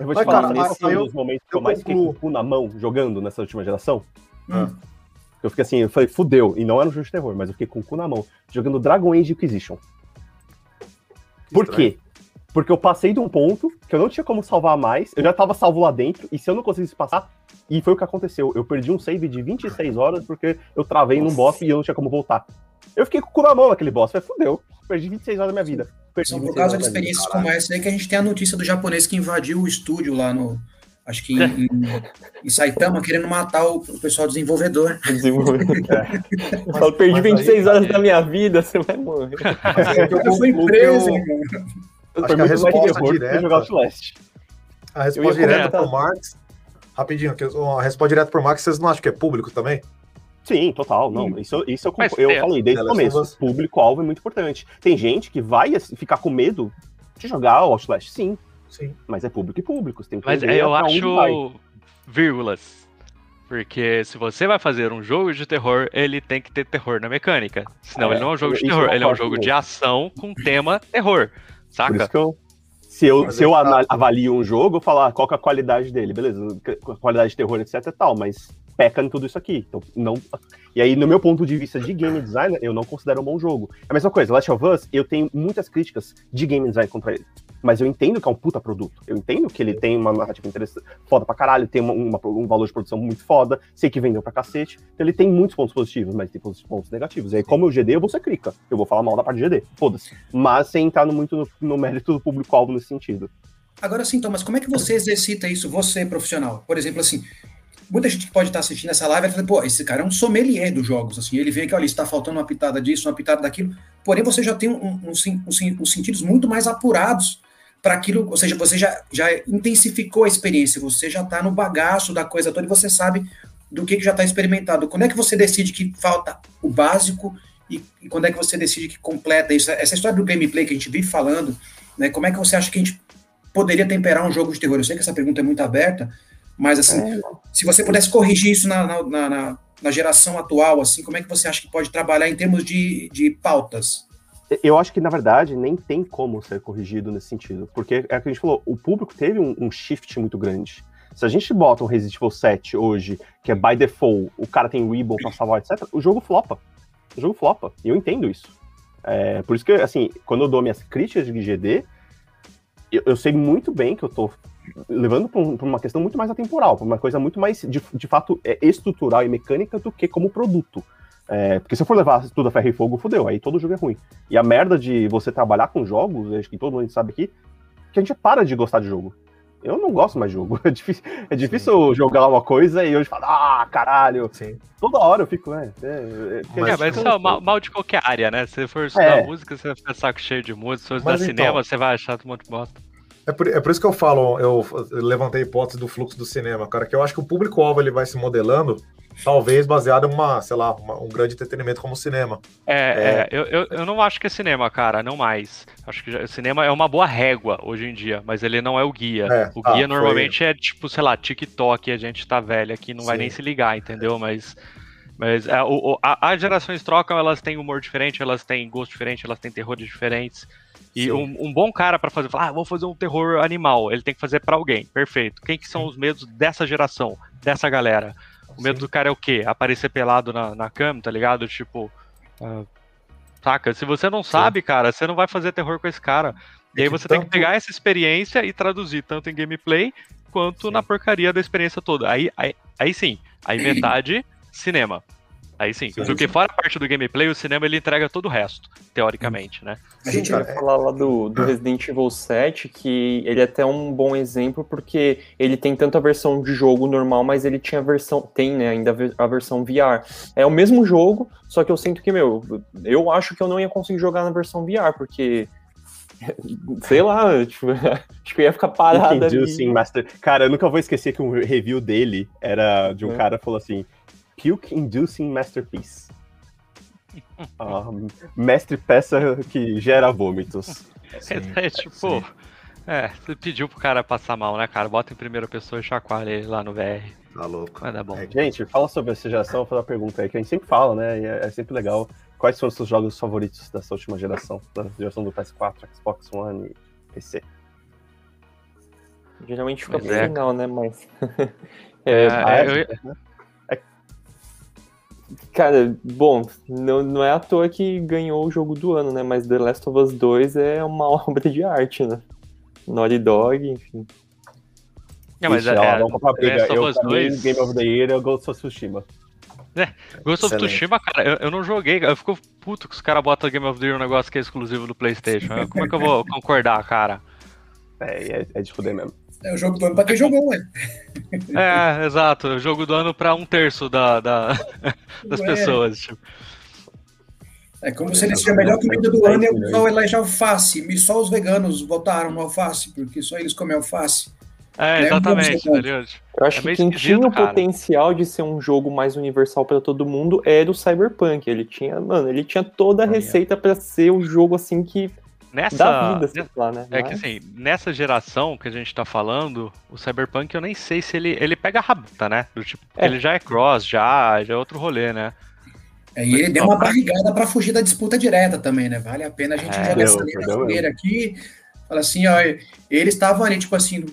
Eu vou te Mas, falar, cara, nesse eu, dos momentos que eu, eu mais fiquei com o cu na mão jogando nessa última geração. Hum. Eu fiquei assim, eu falei, fudeu. E não era um jogo de terror, mas eu fiquei com o cu na mão, jogando Dragon Age Inquisition. Por quê? Porque eu passei de um ponto que eu não tinha como salvar mais, eu já tava salvo lá dentro, e se eu não conseguisse passar, e foi o que aconteceu. Eu perdi um save de 26 horas porque eu travei Nossa. num boss e eu não tinha como voltar. Eu fiquei com o cu na mão naquele boss, falei, fudeu, perdi 26 horas da minha vida. Perdi São por causa de experiências como essa aí que a gente tem a notícia do japonês que invadiu o estúdio lá no, Acho que em, em, em Saitama, querendo matar o, o pessoal desenvolvedor. Eu falo, perdi mas 26 aí- horas da minha vida, você vai morrer. Eu fui preso, irmão. Acho que a resposta direta- jogar Outlast. A resposta direta pro Marx. Rapidinho, a resposta direta pro Marx, vocês não acham que é público também? Sim, total. Não, isso, isso eu, Mas eu é, falei desde o começo. Público-alvo é muito importante. Tem gente que vai ficar com medo de jogar o Outlast, sim. Sim. Mas é público e público. Você tem que Mas entender eu acho vírgulas. Porque se você vai fazer um jogo de terror, ele tem que ter terror na mecânica. Senão É, ele não é um jogo de terror, ele é um jogo de ação com tema terror. Por Saca? isso que eu. Se eu, se eu é- ana- avalio um jogo, eu falar qual que é a qualidade dele, beleza, qualidade de terror, etc e tal, mas peca em tudo isso aqui. Então, não... E aí, no meu ponto de vista de game designer, eu não considero um bom jogo. É a mesma coisa, Last of Us, eu tenho muitas críticas de game design contra ele. Mas eu entendo que é um puta produto. Eu entendo que ele tem uma narrativa interessante, foda pra caralho, tem uma- uma- um valor de produção muito foda, sei que vendeu pra cacete. Então ele tem muitos pontos positivos, mas tem pontos negativos. E aí, como eu GD, eu vou ser crica. Eu vou falar mal da parte de GD, foda-se. Mas sem entrar no- muito no, no mérito do público-alvo nesse sentido. Agora sim, Thomas, como é que você exercita isso, você, profissional? Por exemplo, assim, muita gente que pode estar assistindo essa live vai falar, pô, esse cara é um sommelier dos jogos, assim, ele vê que, olha, está faltando uma pitada disso, uma pitada daquilo, porém você já tem um, um, um os sentidos muito mais apurados para aquilo, ou seja, você já, já intensificou a experiência, você já está no bagaço da coisa toda e você sabe do que, que já está experimentado. Quando é que você decide que falta o básico e, e quando é que você decide que completa isso? Essa história do gameplay que a gente vive falando, né, como é que você acha que a gente poderia temperar um jogo de terror? Eu sei que essa pergunta é muito aberta, mas assim, se você pudesse corrigir isso na, na, na- na- na geração atual, assim, como é que você acha que pode trabalhar em termos de, de pautas? Eu acho que, na verdade, nem tem como ser corrigido nesse sentido. Porque é o que a gente falou, o público teve um, um shift muito grande. Se a gente bota um Resident Evil 7 hoje, que é by default, o cara tem Weeble pra salvar, etc., o jogo flopa. O jogo flopa. E eu entendo isso. É, por isso que, assim, quando eu dou minhas críticas de GD, eu, eu sei muito bem que eu tô levando pra, um- uma questão muito mais atemporal, pra uma coisa muito mais, de, de fato, é, estrutural e mecânica do que como produto. É, porque se eu for levar tudo a ferro e fogo, fodeu, aí todo jogo é ruim. E a merda de você trabalhar com jogos, acho que todo mundo sabe aqui, que a gente para de gostar de jogo. Eu não gosto mais de jogo. É difícil, é difícil jogar uma coisa e hoje falar, ah, caralho. Sim. Toda hora eu fico, né? É, é, Mas, é, a gente mas isso é mal, mal de qualquer área, né? Se for estudar É. música, você vai ficar saco cheio de música. Se for Mas estudar então- cinema, você vai achar um monte de bosta. É por, é por isso que eu falo, eu levantei a hipótese do fluxo do cinema, cara, que eu acho que o público-alvo ele vai se modelando, talvez baseado em uma, sei lá, uma- um grande entretenimento como o cinema. É, é, eu, eu, eu não acho que é cinema, cara, não mais. Acho que já- o cinema é uma boa régua hoje em dia, mas ele não é o guia. É, o tá, guia foi- normalmente é tipo, sei lá, TikTok, a gente tá velho aqui, não vai Sim. nem se ligar, entendeu? Mas, mas é, o, o- a- as gerações trocam, elas têm humor diferente, elas têm gosto diferente, elas têm terrores diferentes. E Sim. um, um bom cara pra fazer, falar, ah, vou fazer um terror animal, ele tem que fazer pra alguém, perfeito. Quem que são os medos dessa geração, dessa galera? O medo Sim. do cara é o quê? Aparecer pelado na, na cama, tá ligado? Tipo. ah, saca? Se você não sabe, cara, você não vai fazer terror com esse cara. E aí você tem que tanto- pegar essa experiência e traduzir tanto em gameplay quanto Sim. na porcaria da experiência toda. Aí, aí, aí sim, aí metade cinema. Aí sim, Sim, porque sim. fora a parte do gameplay, o cinema ele entrega todo o resto, teoricamente, né? A Sim, gente, ia falar lá do, do Resident Evil 7, que ele é até um bom exemplo, porque ele tem tanto a versão de jogo normal, mas ele tinha a versão, tem, né, ainda a ver- a versão VR. É o mesmo jogo, só que eu sinto que, meu, eu acho que eu não ia conseguir jogar na versão VR, porque, sei lá, tipo, acho que eu ia ficar parado ali. Inducing Master. Cara, eu nunca vou esquecer que um review dele era de um É. cara que falou assim: Puke Inducing Masterpiece. Ah, mestre peça que gera vômitos. Sim, É, tipo, sim. é, você pediu pro cara passar mal, né, cara? Bota em primeira pessoa e chacoalha ele lá no VR. Tá louco. Vai dar bom. É, Gente, fala sobre essa geração, vou fazer uma pergunta aí, que a gente sempre fala, né? E é, é sempre legal. Quais são os seus jogos favoritos dessa última geração? Da geração do PS4, Xbox One e PC? Geralmente fica é. final, né, mas... É, É, Ah, eu ia- Cara, bom, não, não é à toa que ganhou o jogo do ano, né? Mas The Last of Us 2 é uma obra de arte, né? Naughty Dog, enfim. Não, mas Ixi, é, ó, é, vamos comprar briga. Last of Eu, pra 2 Game of the Year, eu Ghost of Tsushima. Ghost of. Tsushima, cara, eu, eu não joguei, eu fico puto que os caras botam Game of the Year um negócio que é exclusivo do Playstation. Como é que eu vou concordar, cara? É, é, é de fuder mesmo. É o jogo do ano pra quem jogou, ué. É, exato. O jogo do ano pra um terço da, da das Ué. pessoas. Tipo. É como se eles tinham a melhor comida do ano e eu só eleger alface. E só os veganos votaram no alface, porque só eles comem alface. É, É, exatamente, entendeu? Eu acho É que quem tinha o cara. potencial de ser um jogo mais universal pra todo mundo era o Cyberpunk. Ele tinha, mano, ele tinha toda a receita pra ser o jogo assim que Nessa, dá vida, sei lá, né? É que Mas- assim, nessa geração que a gente tá falando, o Cyberpunk eu nem sei se ele, ele pega a rabita, né? Do tipo, É. ele já é cross, já, já é outro rolê, né? É, e ele deu uma barrigada para fugir da disputa direta também, né? Vale a pena a gente É, jogar deu, essa lenha na deu fogueira aqui. Fala assim, ó, eles estavam ali, tipo assim,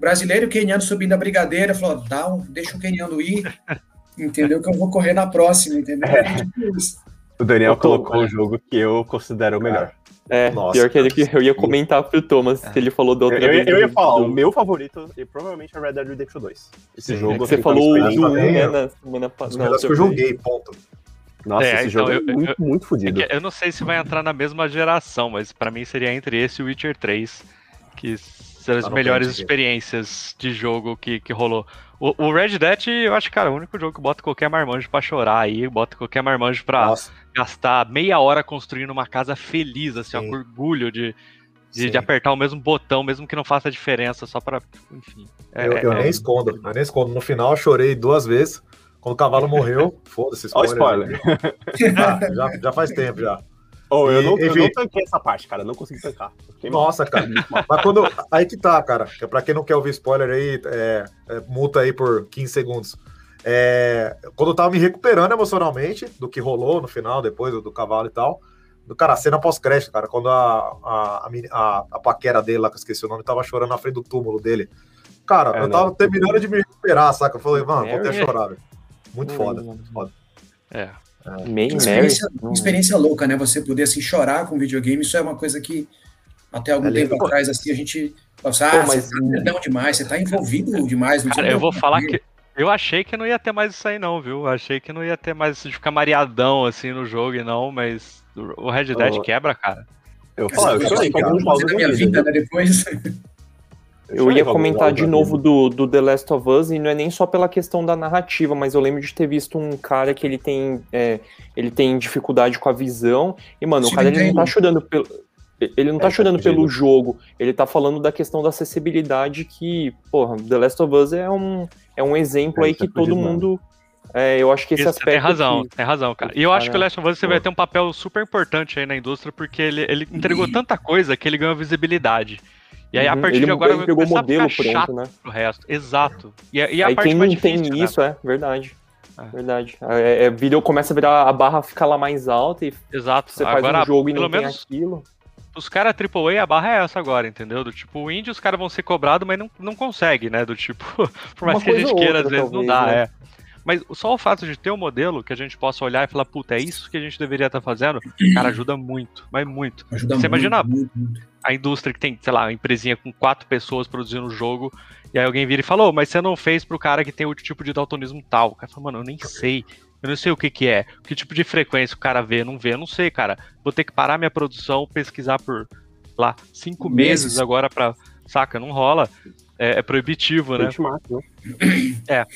brasileiro e queniano subindo a brigadeira, falou, dá um, deixa o queniano ir, entendeu? Que eu vou correr na próxima, entendeu? É. Tipo isso. O Daniel colocou o jogo que eu considero o melhor. É, Nossa, pior que ele que eu ia comentar pro Thomas, que ele falou da Eu, outra eu- vez. eu ia do- falar, do- o meu favorito e provavelmente é Red Dead Redemption 2. Esse Sim, jogo é que eu você falou esperando do 1, também, né, na semana Os passada. melhores que eu joguei, ponto. Nossa, É, esse então, jogo eu- é muito, muito É fodido. que eu não sei se vai entrar na mesma geração, mas pra mim seria entre esse e o Witcher 3, que são as no melhores experiências de jogo que, que rolou. O, o Red Dead, eu acho, cara, o único jogo que bota qualquer marmanjo pra chorar aí, bota qualquer marmanjo pra Nossa, gastar meia hora construindo uma casa feliz, assim, ó, Sim. com orgulho de, de, de apertar o mesmo botão, mesmo que não faça diferença, só pra. Enfim. É- eu, eu é- nem escondo, eu nem escondo. No final eu chorei duas vezes. Quando o cavalo morreu, foda-se, Ó, spoiler. spoiler. Ah, já, já faz tempo já. Oh, eu, E- não, eu enfim. não tanquei essa parte, cara. Eu não consegui tancar. Fiquei mal. Nossa, cara. Mas quando. Aí que tá, cara. Pra quem não quer ouvir spoiler aí, é, é, multa aí por 15 segundos. É, quando eu tava me recuperando emocionalmente do que rolou no final, depois do, do cavalo e tal. Do, cara, a cena pós-crédito, cara, quando a, a, a, a, paquera dele lá, que eu esqueci o nome, tava chorando na frente do túmulo dele. Cara, É, eu não. tava terminando de me recuperar, saca? Eu falei, mano, vou ter Mary. chorado. Muito foda, muito foda. é. Mary. experiência, experiência louca, né? Você poder assim, chorar com videogame, isso é uma coisa que até algum É tempo atrás assim, a gente fala assim, Pô, ah, mas- você tá demais, você tá envolvido demais. no Cara, eu vou falar videogame." que. Eu achei que não ia ter mais isso aí, não, viu? Eu achei que não ia ter mais isso de ficar mareadão assim no jogo e não, mas o Red Dead Oh. quebra, cara. Eu falo, eu chorei eu minha vida, né? Depois. Eu ia comentar de novo do, do The Last of Us, e não é nem só pela questão da narrativa, mas eu lembro de ter visto um cara que ele tem, é, ele tem dificuldade com a visão, e, mano, Sim, o cara ele não tá chorando pelo. Ele não tá É, chorando tá pelo jogo, ele tá falando da questão da acessibilidade que, porra, The Last of Us é um, é um exemplo É, aí é que todo fudido mundo. é, eu acho que esse Isso, aspecto. tem razão, que- tem razão, cara. E eu acho que o Last of Us vai ter um papel super importante aí na indústria, porque ele, ele entregou tanta coisa que ele ganhou visibilidade. E aí, a Uhum, partir ele, de agora, ele vai pegou o começar a modelo ficar pronto, chato né? pro resto. Exato. E, a- e a aí parte quem mais não tem difícil, né? isso, é verdade. É. Verdade. É, é, vira- começa a virar a barra ficar lá mais alta e Exato. você faz agora, um jogo e pelo não tem menos aquilo. Os caras AAA, a barra é essa agora, entendeu? Do tipo, o indie os caras vão ser cobrados, mas não, não consegue, né? Do tipo, por mais Uma que a gente queira, às outra, vezes não talvez, dá, né? é. Mas só o fato de ter um modelo que a gente possa olhar e falar, puta, é isso que a gente deveria estar fazendo, cara, ajuda muito, mas muito. Ajuda Você muito, imagina- muito, muito. A indústria que tem, sei lá, uma empresinha com quatro pessoas produzindo o jogo, e aí alguém vira e falou, mas você não fez pro cara que tem o tipo de daltonismo tal. O cara fala, mano, eu nem sei. Eu não sei o que que é, que tipo de frequência o cara vê, não vê, eu não sei, cara. Vou ter que parar minha produção, pesquisar por lá cinco meses, Meses. agora pra. Saca, não rola. É, é proibitivo, né? Benchmark, né? É.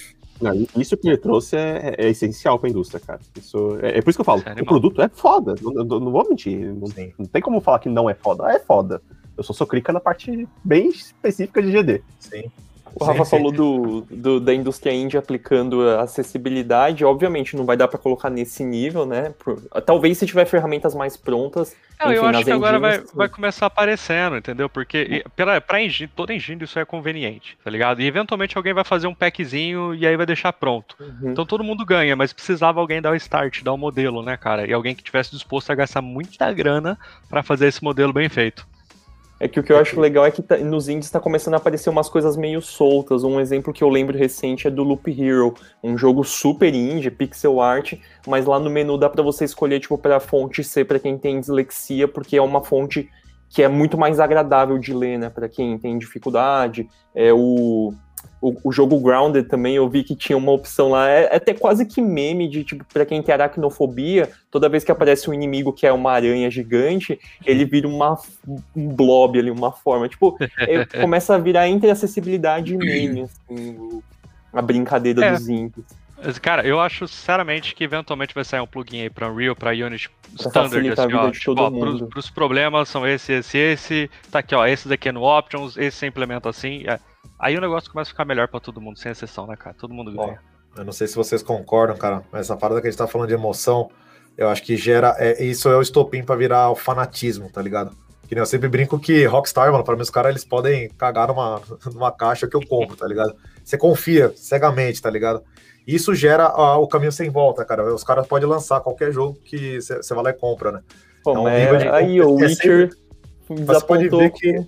Não, isso que ele trouxe é, é essencial pra indústria, cara. Isso, é, é por isso que eu falo, é o produto é foda. Não, não- não vou mentir. Não, não tem como falar que não é foda. É foda. Eu só sou crica na parte bem específica de GD. Sim. O Rafa falou do, do- da indústria indie aplicando a acessibilidade. Obviamente não vai dar pra colocar nesse nível, né? Por- talvez se tiver ferramentas mais prontas. Não, eu enfim, acho nas que agora vai, vai começar aparecendo, entendeu? Porque pra engine, toda engine isso é conveniente, tá ligado? E eventualmente alguém vai fazer um packzinho e aí vai deixar pronto. Uhum. Então todo mundo ganha, mas precisava alguém dar o start, dar o modelo, né, cara? E alguém que tivesse disposto a gastar muita grana pra fazer esse modelo bem feito. É que o que eu acho legal é que tá- nos indies tá começando a aparecer umas coisas meio soltas. Um exemplo que eu lembro recente é do Loop Hero, um jogo super indie, pixel art, mas lá no menu dá pra você escolher tipo para fonte C pra quem tem dislexia, porque é uma fonte que é muito mais agradável de ler, né, Pra quem tem dificuldade. É o o, o, jogo Grounded também, eu vi que tinha uma opção lá, é, é até quase que meme de, tipo, pra quem tem aracnofobia, toda vez que aparece um inimigo que é uma aranha gigante, ele vira uma, um blob ali, uma forma. Tipo, é, começa a virar entre acessibilidade e meme, assim, a brincadeira é. dos imps. Cara, eu acho sinceramente que eventualmente vai sair um plugin aí pra Unreal, pra Unity pra Standard, assim, ó, tipo, ó pros, pros, problemas são esse, esse, esse, tá aqui, ó, esse daqui é no Options, esse você implementa assim, é. Aí o negócio começa a ficar melhor para todo mundo, sem exceção, né, cara? Todo mundo ganha. eu não sei se vocês concordam, cara, mas essa parada que a gente tá falando de emoção, eu acho que gera. É, isso é o estopim para virar o fanatismo, tá ligado? Que nem eu sempre brinco que Rockstar, mano, pra mim os caras eles podem cagar numa, numa caixa que eu compro, tá ligado? Você confia cegamente, tá ligado? Isso gera o caminho sem volta, cara. Os caras podem lançar qualquer jogo que você vai lá e compra, né? Pô, então, é, de... aí o é Witcher sempre... Você pode ver que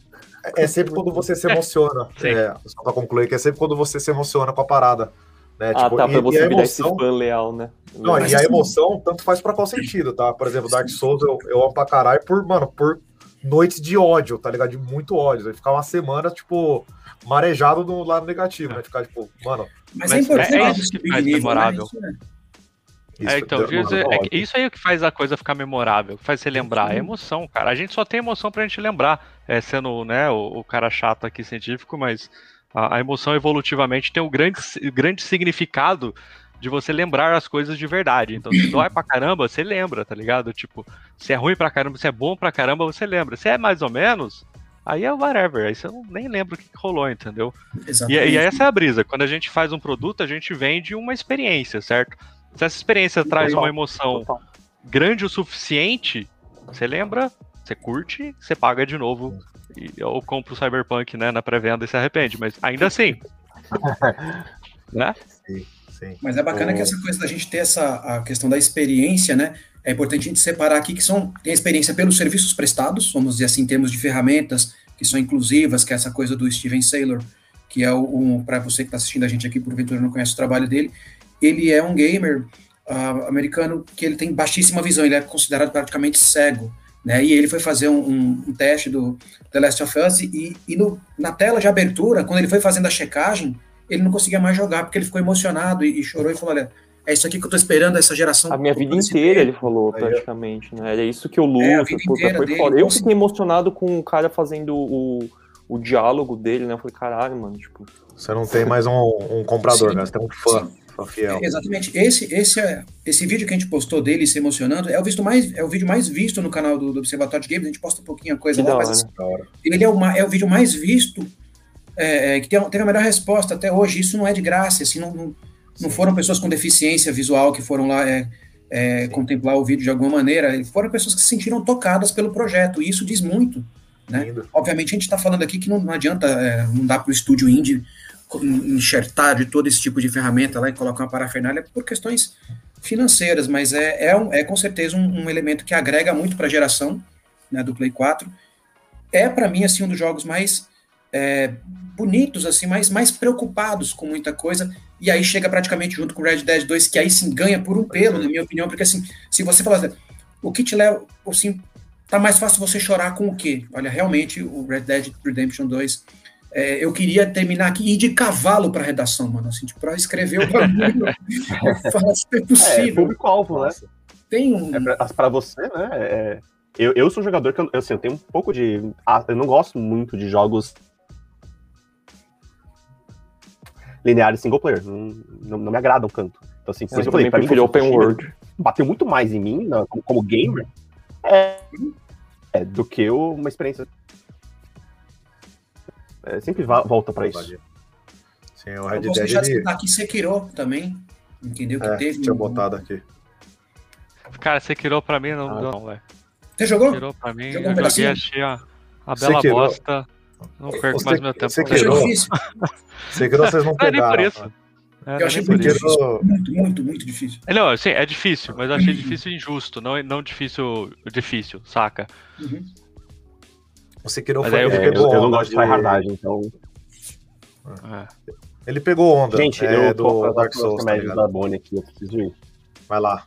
é sempre quando você se emociona. é, só pra concluir, que é sempre quando você se emociona com a parada. Né? Ah, tipo, tá, pra e, você e virar emoção... esse fã leal, né? Não, e a emoção tanto faz pra qual sentido, tá? Por exemplo, Dark Souls eu, eu amo pra caralho por, mano, por noites de ódio, tá ligado? De muito ódio. Eu ficar uma semana, tipo, marejado no lado negativo, né? Ficar, tipo, mano. Mas, é importante. É, é isso que faz memorável. Né? Isso, é, então, dizer, é, isso aí é o que faz a coisa ficar memorável, faz você lembrar, é emoção, cara. A gente só tem emoção pra gente lembrar, é, sendo né, o, o cara chato aqui científico, mas a, a, emoção evolutivamente tem um grande, grande significado de você lembrar as coisas de verdade. Então, se dói pra caramba, você lembra, tá ligado? Tipo, se é ruim pra caramba, se é bom pra caramba, você lembra. Se é mais ou menos, aí é whatever, aí você não, nem lembra o que rolou, entendeu? E, e essa é a brisa. Quando a gente faz um produto, a gente vende uma experiência, certo? Se essa experiência traz uma emoção total. grande o suficiente, você lembra, você curte, você paga de novo. E, ou compra o Cyberpunk né, na pré-venda e se arrepende, mas ainda assim. né? Sim, sim. Mas é bacana que essa coisa da gente ter essa a questão da experiência, né? É importante a gente separar aqui que são tem a experiência pelos serviços prestados, vamos dizer assim, em termos de ferramentas que são inclusivas, que é essa coisa do Steven Saylor, que é o, um, para você que está assistindo a gente aqui, porventura não conhece o trabalho dele, ele é um gamer uh, americano que ele tem baixíssima visão, ele é considerado praticamente cego, né? E ele foi fazer um, um, um teste do The Last of Us e, e no, na tela de abertura, quando ele foi fazendo a checagem, ele não conseguia mais jogar porque ele ficou emocionado e, e chorou e falou: olha, é isso aqui que eu tô esperando, essa geração. A minha vida inteira, ele falou, praticamente, né? É isso que eu luto, é, a vida inteira foi dele, foda. Eu fiquei emocionado com o cara fazendo o, o diálogo dele, né? Eu falei, caralho, mano, tipo. Você não tem mais um, um comprador, Sim. né? Você tem um fã. Sim. Fiel. Exatamente. Esse, esse, é, esse vídeo que a gente postou dele se emocionando é o, visto mais, é o vídeo mais visto no canal do, do Observatório de Games. A gente posta um pouquinho a coisa que lá, mas assim, ele é o, é o vídeo mais visto, é, é, que tem, teve a melhor resposta até hoje. Isso não é de graça, assim, não, não, não foram pessoas com deficiência visual que foram lá é, é, contemplar o vídeo de alguma maneira, foram pessoas que se sentiram tocadas pelo projeto, e isso diz muito. Né? Obviamente, a gente está falando aqui que não, não adianta, é, não dá para o estúdio indie enxertar de todo esse tipo de ferramenta lá e colocar uma parafernália por questões financeiras, mas é, é, um, é com certeza um, um, elemento que agrega muito para a geração né, do Play 4. É, para mim, assim, um dos jogos mais é, bonitos, assim, mais, mais preocupados com muita coisa, e aí chega praticamente junto com Red Dead 2, que aí sim ganha por um pelo, na minha opinião, porque assim, se você falar assim, o que te leva, assim, tá mais fácil você chorar com o quê? Olha, realmente, o Red Dead Redemption 2 é, eu queria terminar aqui e ir de cavalo para a redação, mano, assim, tipo, para escrever o bagulho. Fala, se é possível. É, público-alvo, né? Tem um. É para você, né? É, eu, eu sou um jogador que eu, assim, eu tenho um pouco de. Ah, eu não gosto muito de jogos lineares single player. Não, não, não me agradam tanto. Então, assim, por isso eu falei, pra mim, Open World. Bateu muito mais em mim, né, como, como gamer, é, é, do que uma experiência é, sempre volta para isso. Sim, o Red Dead. Já ele... aqui Sekiro também. Entendeu? Que é, teve. Tinha um... botado aqui. Cara, Sekiro pra mim não ah. deu, não, velho. Você jogou? Sekiro pra mim, jogou eu um joguei, achei a, a bela Sekiro. bosta. Não perco mais meu tempo. Sekiro, Sekiro vocês não pegaram. Não é nem por isso. É, eu achei muito difícil. Muito, muito, muito difícil. Não, assim, é difícil, mas eu achei difícil injusto, não, não difícil, difícil, saca? Uhum. O Sekiro foi, ele pegou eu, eu não gosto de tryhardagem, então... É. Ele pegou onda. Gente, é, eu do Dark Souls, tá da Bonnie aqui, eu preciso ir. Vai lá.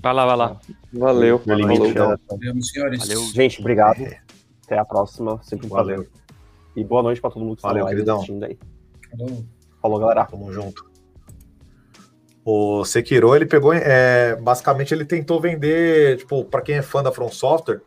Vai lá, vai lá. Valeu. Meu limite, Valeu, Valeu senhores. Valeu. Gente, obrigado. É. Até a próxima. Sempre um Valeu. prazer. E boa noite pra todo mundo que Valeu, tá queridão. aí. Falou. Falou, galera. Tamo junto. O Sekiro, ele pegou, é, basicamente ele tentou vender, tipo, pra quem é fã da From Software,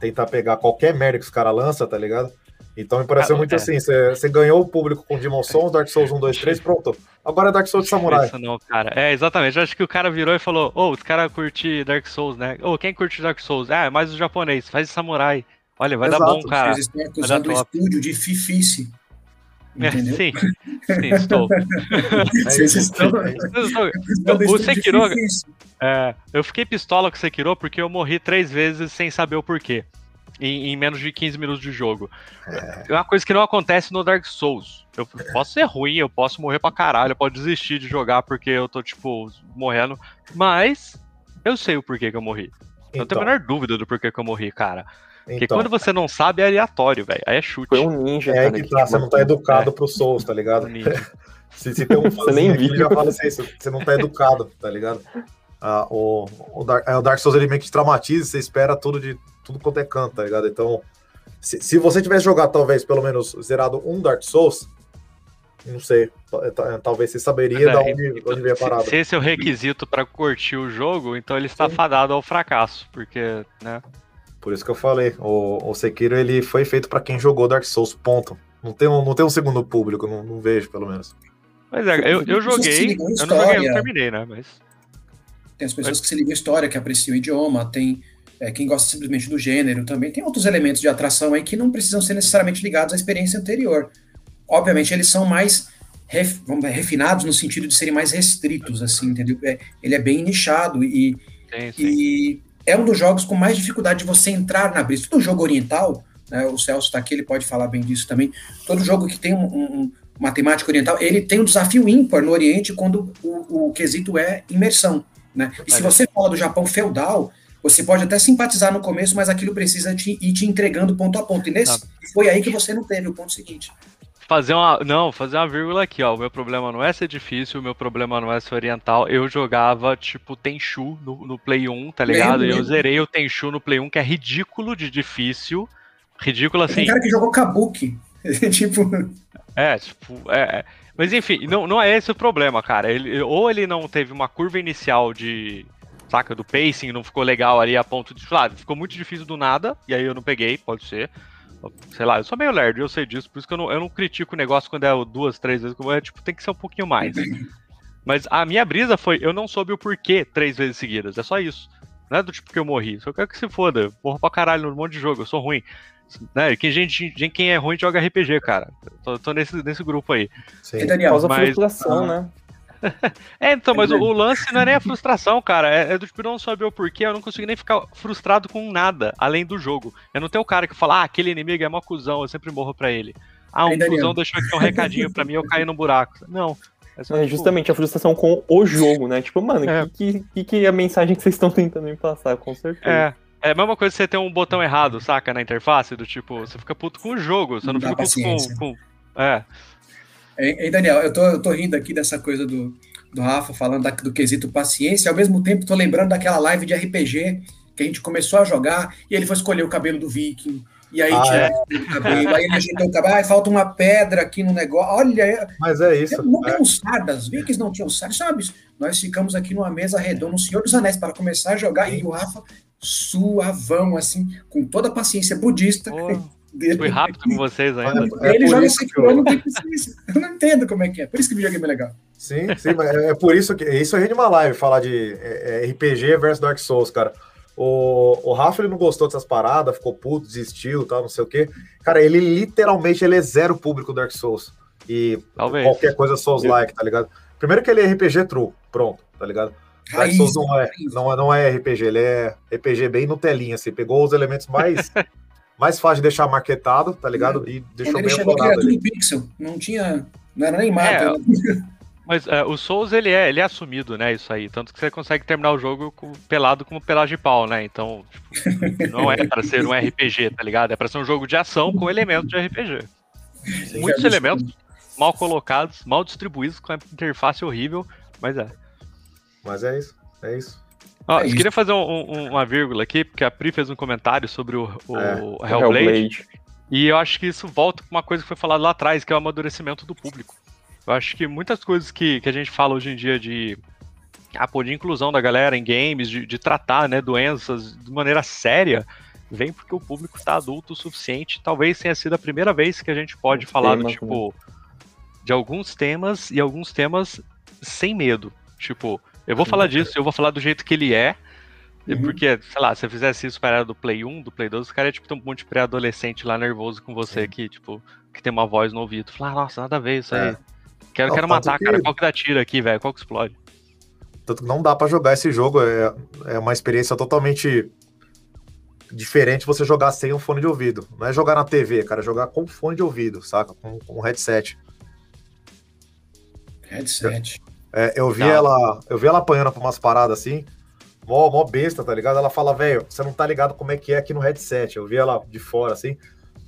tentar pegar qualquer merda que os caras lançam, tá ligado? Então me pareceu Ah, muito é. assim, você ganhou o público com Demon Souls, Dark Souls 1, 2, 3, pronto. Agora é Dark Souls de Samurai. Isso não, cara. É, exatamente. Eu acho que o cara virou e falou: Ô, os caras curtem Dark Souls, né? Ô, quem curte Dark Souls? Ah, é mais o japonês, faz de samurai. Olha, vai dar Exato. bom, cara. Vocês estão acusando o estúdio de fifice. É, Entendeu? sim, sim, estou. Vocês estão O Sekiro-. É, eu fiquei pistola com o Sekiro porque eu morri três vezes sem saber o porquê. Em, em menos de 15 minutos de jogo. É uma coisa que não acontece no Dark Souls. Eu posso ser ruim, eu posso morrer pra caralho, eu posso desistir de jogar porque eu tô, tipo, morrendo. Mas eu sei o porquê que eu morri. Eu não tenho a Então, menor dúvida do porquê que eu morri, cara. Porque então quando você não sabe, é aleatório, velho. Aí é chute. Foi um ninja, é cara. aí que tá, você não tá educado pro Souls, tá ligado? Se, se tem um Você nem fãzinho aqui, viu. já fala assim, você não tá educado, tá ligado? Ah, o, o, Dark, é, o Dark Souls ele meio que te traumatiza, você espera tudo de tudo quanto é canto, tá ligado? Então, se, se você tivesse jogado, talvez, pelo menos, zerado um Dark Souls, não sei, ta- ta- talvez você saberia Mas da é, onde, então, onde veio a se, parada. se esse é o requisito pra curtir o jogo, então ele está fadado ao fracasso. Porque, né? Por isso que eu falei, o, o Sekiro ele foi feito pra quem jogou Dark Souls, ponto. Não tem um, não tem um segundo público, não, não vejo, pelo menos. Mas é, eu, eu joguei. Eu não joguei, eu história. terminei, né? Mas. Tem as pessoas que se ligam à história, que apreciam o idioma, tem é, quem gosta simplesmente do gênero também. Tem outros elementos de atração aí que não precisam ser necessariamente ligados à experiência anterior. Obviamente, eles são mais ref- dizer, refinados no sentido de serem mais restritos, assim, entendeu? É, ele é bem nichado e, Sim, sim. e é um dos jogos com mais dificuldade de você entrar na brisa. Todo jogo oriental, né, o Celso está aqui, ele pode falar bem disso também. Todo jogo que tem um, um, uma temática oriental, ele tem um desafio ímpar no Oriente quando o, o quesito é imersão. Né? E se você fala do Japão feudal, você pode até simpatizar no começo, mas aquilo precisa te, ir te entregando ponto a ponto. E nesse, foi aí que você não teve o ponto seguinte. Fazer uma. Não, fazer uma vírgula aqui, ó. O meu problema não é ser difícil, o meu problema não é ser oriental. Eu jogava, tipo, Tenchu no, no Play 1, tá ligado? Lembro, E eu lembro. zerei o Tenchu no Play 1, que é ridículo de difícil. Ridículo assim. Tem cara que jogou Kabuki. tipo, É, tipo, é. é. Mas enfim, não, não é esse o problema, cara. Ele, ou ele não teve uma curva inicial de. Saca, do pacing, não ficou legal ali a ponto de. Claro, ficou muito difícil do nada, e aí eu não peguei, pode ser. Sei lá, eu sou meio lerdo, eu sei disso, por isso que eu não, eu não critico o negócio quando é duas, três vezes, é, tipo, tem que ser um pouquinho mais. Mas a minha brisa foi, eu não soube o porquê três vezes seguidas, é só isso. Não é do tipo que eu morri, só quero que se foda, eu morro pra caralho num monte de jogo, eu sou ruim. Né? Quem, gente, gente- quem é ruim joga RPG, cara. Tô, tô nesse, nesse grupo aí. Sim. e Daniel, Causa mas- frustração, Ah. né? É, então, mas o, o lance não é nem a frustração, cara. É, é do tipo, eu não saber o porquê, eu não consigo nem ficar frustrado com nada, além do jogo. Eu não tenho o cara que fala, ah, aquele inimigo é mó cuzão, eu sempre morro pra ele. Ah, um cuzão deixou aqui um recadinho pra mim, eu caí no buraco. Não. É, É tipo, justamente a frustração com o jogo, né? Tipo, mano, É. que, que, que é a mensagem que vocês estão tentando me passar, com certeza. É. É a mesma coisa que você ter um botão errado, saca, na interface, do tipo, você fica puto com o jogo, você não, dá fica puto com, com. É. Ei, Daniel, eu tô, eu tô rindo aqui dessa coisa do, do Rafa falando da- do quesito paciência, ao mesmo tempo tô lembrando daquela live de RPG que a gente começou a jogar e ele foi escolher o cabelo do Viking. E aí Ah, tinha é? o cabelo, aí ele ajeitou o cabelo, ai, falta uma pedra aqui no negócio. Olha, Mas é isso. não é. tem um sardas, Vikings não tinham sardas, sabe? Nós ficamos aqui numa mesa redonda, no Senhor dos Anéis, para começar a jogar, e o Rafa suavão, assim, com toda a paciência budista Pô, dele. fui rápido com vocês ainda. É ele por joga isso que eu eu- não paciência. Eu não entendo como é que é. Por isso que o videogame é legal. Sim, sim, mas é é por isso que. Isso a gente uma live falar de é, é, RPG versus Dark Souls, cara. O, o Rafa ele não gostou dessas paradas, ficou puto, desistiu tal, não sei o quê. Cara, ele literalmente ele é zero público Dark Souls. E Talvez. qualquer coisa Souls-like, tá ligado? Primeiro que ele é RPG true, pronto, tá ligado? Dark Raiz, Souls não é, não, é, não é RPG, ele é RPG bem Nutelinha, assim, pegou os elementos mais, mais fáceis de deixar maquetado, tá ligado? E deixou bem era aflorado tudo ali. pixel, não tinha. Não era nem mapa. É, né? Mas é, o Souls, ele é, ele é assumido, né, isso aí. Tanto que você consegue terminar o jogo com- pelado como pelagem de pau, né? Então, tipo, não é pra ser um RPG, tá ligado? É pra ser um jogo de ação com elementos de RPG. Muitos elementos mal colocados, mal distribuídos, com a interface horrível, mas é. Mas é isso, é isso. Ó, É eu queria fazer um- um- uma vírgula aqui, porque a Pri fez um comentário sobre o, o É, Hellblade, E eu acho que isso volta pra uma coisa que foi falada lá atrás, que é o amadurecimento do público. Eu acho que muitas coisas que, que a gente fala hoje em dia de a ah, de inclusão da galera em games, de, de tratar né, doenças de maneira séria, vem porque o público está adulto o suficiente. Talvez tenha sido a primeira vez que a gente pode falar do tipo né? de alguns temas e alguns temas sem medo. Tipo, eu vou falar disso, eu vou falar do jeito que ele é. Uhum. Porque, sei lá, se eu fizesse isso para do Play 1, do Play 2, os caras é tipo ter um monte de pré-adolescente lá nervoso com você que, tipo, que tem uma voz no ouvido. Falar, ah, nossa, nada a ver isso aí. É. Quero, não, quero matar, que... cara. Qual que dá tiro aqui, velho? Qual que explode? Tanto que não dá para jogar esse jogo. É, é uma experiência totalmente diferente você jogar sem um fone de ouvido. Não é jogar na TV, cara, é jogar com fone de ouvido, saca? Com, com headset. Headset. É, eu vi ela, eu vi ela apanhando pra umas paradas assim, mó, mó besta, tá ligado? Ela fala, velho, você não tá ligado como é que é aqui no headset. Eu vi ela de fora assim.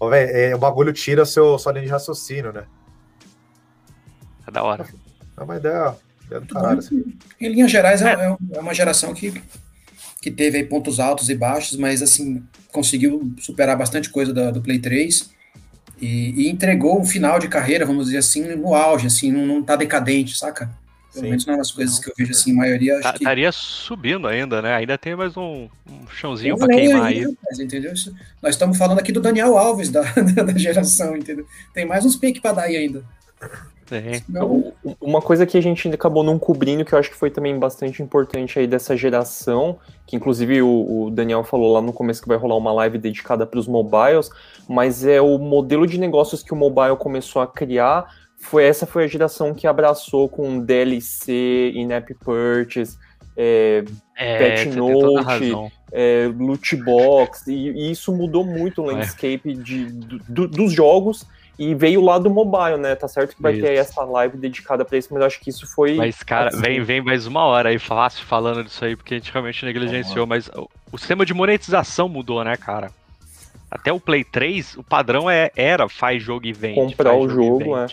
Ó, velho, é, o bagulho tira seu, sua linha de raciocínio, né? É da hora. É uma ideia, do caralho. Assim. Em linhas gerais, é, é, é uma geração que que teve aí pontos altos e baixos, mas assim, conseguiu superar bastante coisa do, do Play 3 e, e, entregou um final de carreira, vamos dizer assim, no auge, assim, não, não tá decadente, saca? Pelo Sim. menos não é das coisas que eu vejo assim, a maioria. Tá, que... Estaria subindo ainda, né? Ainda tem mais um, um chãozinho para queimar aí. Mas, entendeu? Nós estamos falando aqui do Daniel Alves da, da geração, entendeu? Tem mais uns piques para dar aí ainda. Então, uma coisa que a gente acabou não cobrindo, que eu acho que foi também bastante importante aí dessa geração, que inclusive o, o Daniel falou lá no começo que vai rolar uma live dedicada para os mobiles, mas é o modelo de negócios que o mobile começou a criar. Foi essa foi a geração que abraçou com DLC, in-app purchase, é, é, Pet Note, é, loot box, e, e, isso mudou muito o é. landscape de, do, dos jogos e veio lá do mobile, né? Tá certo que vai isso. ter essa live dedicada para isso, mas eu acho que isso foi. Mas, cara, assim. vem, vem mais uma hora aí fácil falando disso aí, porque a gente realmente negligenciou, mas o, o sistema de monetização mudou, né, cara? Até o Play 3, o padrão é, era faz jogo e vende. Comprar o jogo, jogo é.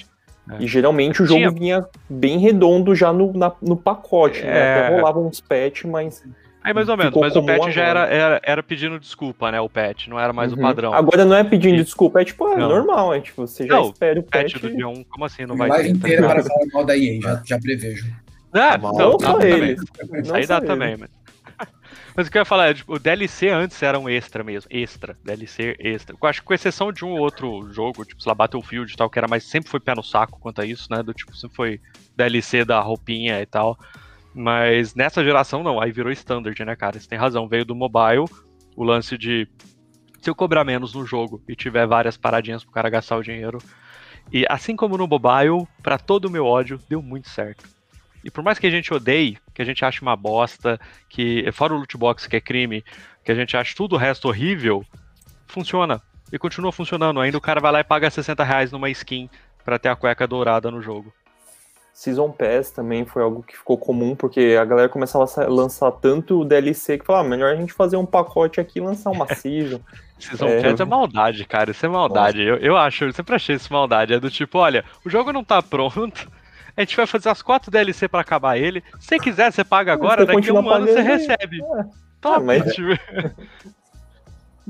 É. E geralmente o jogo Tinha... vinha bem redondo já no, na, no pacote, né? é... né? Até rolava uns patch, mas Aí mais ou menos, mas o patch já era, era, era, pedindo desculpa, né? O patch, não era mais uhum. o padrão. Agora não é pedindo desculpa, é tipo, é não. normal, é tipo, você já não, espera o patch. patch do dia 1, como assim? Não vai live ter, inteira tá para falar mal da EA, já, já prevejo. É, não, não, não só eles. Aí dá também, mas... Mas o que eu ia falar é, tipo, o DLC antes era um extra mesmo. Extra. DLC extra. Eu acho que com exceção de um outro jogo, tipo, sei lá, Battlefield e tal, que era mais. Sempre foi pé no saco quanto a isso, né? Do tipo, sempre foi DLC da roupinha e tal. Mas nessa geração não, aí virou standard, né, cara? Você tem razão, veio do mobile, o lance de se eu cobrar menos no jogo e tiver várias paradinhas pro cara gastar o dinheiro. E assim como no mobile, para todo o meu ódio, deu muito certo. E por mais que a gente odeie, que a gente ache uma bosta, que fora o loot box que é crime, que a gente ache tudo o resto horrível, funciona. E continua funcionando. Ainda o cara vai lá e paga 60 reais numa skin para ter a cueca dourada no jogo. Season Pass também foi algo que ficou comum, porque a galera começava a lançar tanto o DLC que falava, ah, melhor a gente fazer um pacote aqui e lançar uma Season. Season é... Pass é maldade, cara, isso é maldade. Eu, eu acho, eu sempre achei isso maldade. É do tipo, olha, o jogo não tá pronto, a gente vai fazer as quatro DLC para acabar ele. Se quiser, você paga agora, você daqui a um ano você recebe. É. Top, ah, mas... tipo...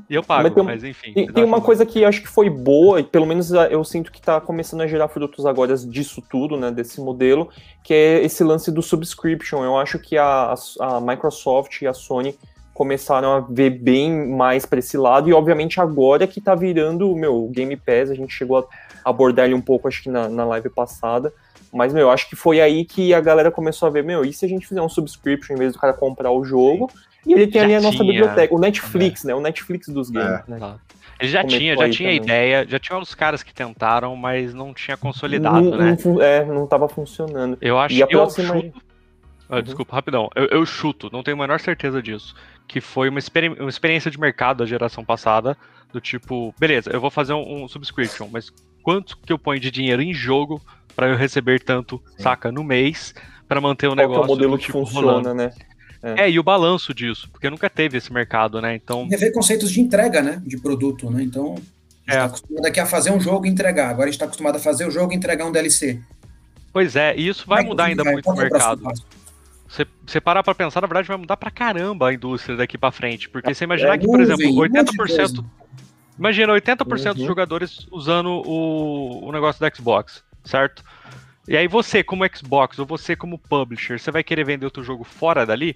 E eu pago, mas, tem, mas enfim. Tem, tem uma coisa que acho que foi boa, e pelo menos eu sinto que está começando a gerar frutos agora disso tudo, né, desse modelo, que é esse lance do subscription. Eu acho que a, a Microsoft e a Sony começaram a ver bem mais para esse lado, e obviamente agora que está virando, meu, o Game Pass, a gente chegou a abordar ele um pouco, acho que na, na live passada, mas, meu, acho que foi aí que a galera começou a ver, meu, e se a gente fizer um subscription em vez do cara comprar o jogo, e ele tem já ali a nossa tinha, biblioteca, o Netflix, é. né? O Netflix dos games, é. né? Ele já tinha, já tinha também. ideia, já tinha uns caras que tentaram, mas não tinha consolidado, não, né? Não, é, não tava funcionando. Eu acho que eu próxima... chuto... Ah, uhum. Desculpa, rapidão. Eu, eu, chuto, não tenho a menor certeza disso. Que foi uma, experi uma experiência de mercado da geração passada, do tipo, beleza, eu vou fazer um, um subscription, mas quanto que eu ponho de dinheiro em jogo para eu receber tanto, Sim. saca, no mês, para manter o Qual negócio. É o modelo que tipo, funciona, rolando. né? É. é. e o balanço disso, porque nunca teve esse mercado, né? Então. Rever conceitos de entrega, né? De produto, né? Então, a gente está é. acostumado aqui a fazer um jogo e entregar. Agora a gente está acostumado a fazer o jogo e entregar um DLC. Pois é, e isso vai mudar ainda vai? muito o mercado. Você, você parar pra pensar, na verdade, vai mudar pra caramba a indústria daqui pra frente. Porque você imaginar é, que, por exemplo, 80%. Imagina 80% uhum. dos jogadores usando o, o negócio do Xbox, certo? E aí você, como Xbox, ou você como publisher, você vai querer vender o teu jogo fora dali?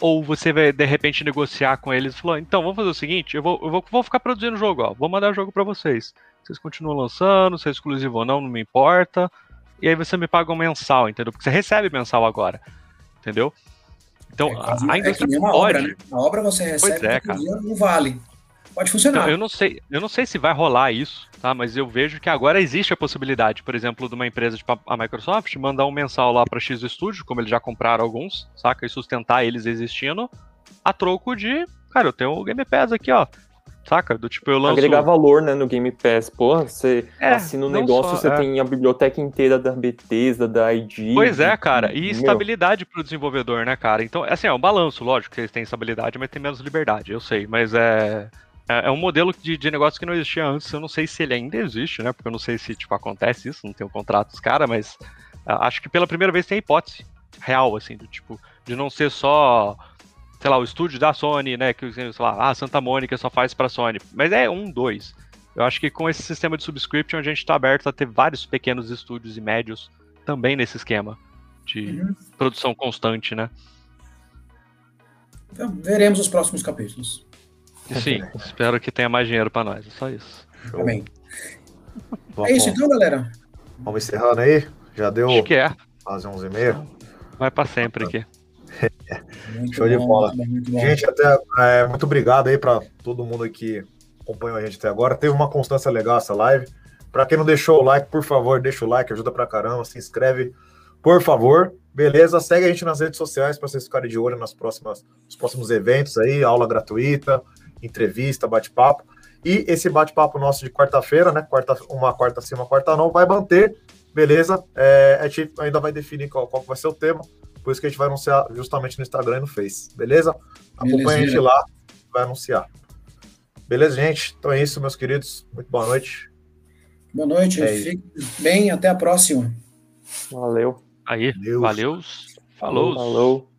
Ou você vai, de repente, negociar com eles e falar, então, vamos fazer o seguinte, eu vou, eu vou, vou ficar produzindo o jogo, ó, vou mandar o jogo para vocês. Vocês continuam lançando, se é exclusivo ou não, não me importa. E aí você me paga um mensal, entendeu? Porque você recebe mensal agora, entendeu? Então, É, a, a é indústria uma pode... obra, né? A obra você recebe, é, outro cara. não vale. Pode funcionar. Então, eu não sei, eu não sei se vai rolar isso, tá? Mas eu vejo que agora existe a possibilidade, por exemplo, de uma empresa tipo a Microsoft mandar um mensal lá para X Studio, como eles já compraram alguns, saca? E sustentar eles existindo, a troco de, cara, eu tenho o Game Pass aqui, ó. Saca? Do tipo, eu lanço. Agregar valor, né, no Game Pass. Porra, você É, assina um não negócio, só, você é. tem a biblioteca inteira da Bethesda, da ID. Pois é, cara. E Meu, estabilidade pro desenvolvedor, né, cara? Então, assim, é um balanço, lógico que eles têm estabilidade, mas tem menos liberdade, eu sei. Mas é. É é um modelo de, de negócio que não existia antes. Eu não sei se ele ainda existe, né? Porque eu não sei se, tipo, acontece isso, não tenho contrato dos caras, mas ah, acho que pela primeira vez tem a hipótese real, assim, do tipo, de não ser só, sei lá, o estúdio da Sony, né? Que, sei lá, ah, Santa Mônica só faz pra Sony. Mas é um, dois. Eu acho que com esse sistema de subscription a gente tá aberto a ter vários pequenos estúdios e médios também nesse esquema de Uhum. produção constante, né? Então, veremos os próximos capítulos. Sim, espero que tenha mais dinheiro pra nós, é só isso. Show. Amém. Vamos, É isso então, galera. vamos encerrando aí. Já deu Acho que é, quase 11 e meia. vai pra sempre aqui. Muito Show de bom, bola. muito bom. Gente, até, é, muito obrigado aí para todo mundo que acompanhou a gente até agora. Teve uma constância legal essa live. Para quem não deixou o like, por favor, deixa o like, ajuda pra caramba. Se inscreve, por favor. Beleza? Segue a gente nas redes sociais para vocês ficarem de olho nas próximas, nos próximos eventos aí, aula gratuita, entrevista, bate-papo. E esse bate-papo nosso de quarta-feira, né? Quarta, uma quarta sim, uma quarta não, vai manter, beleza? É, a gente ainda vai definir qual, qual vai ser o tema. Por isso que a gente vai anunciar justamente no Instagram e no Face, beleza? Acompanha a gente lá, vai anunciar. Beleza, gente? Então é isso, meus queridos. Muito boa noite. Boa noite, É fique bem, até a próxima. Valeu. Aí, Deus. valeu, falou. Falou.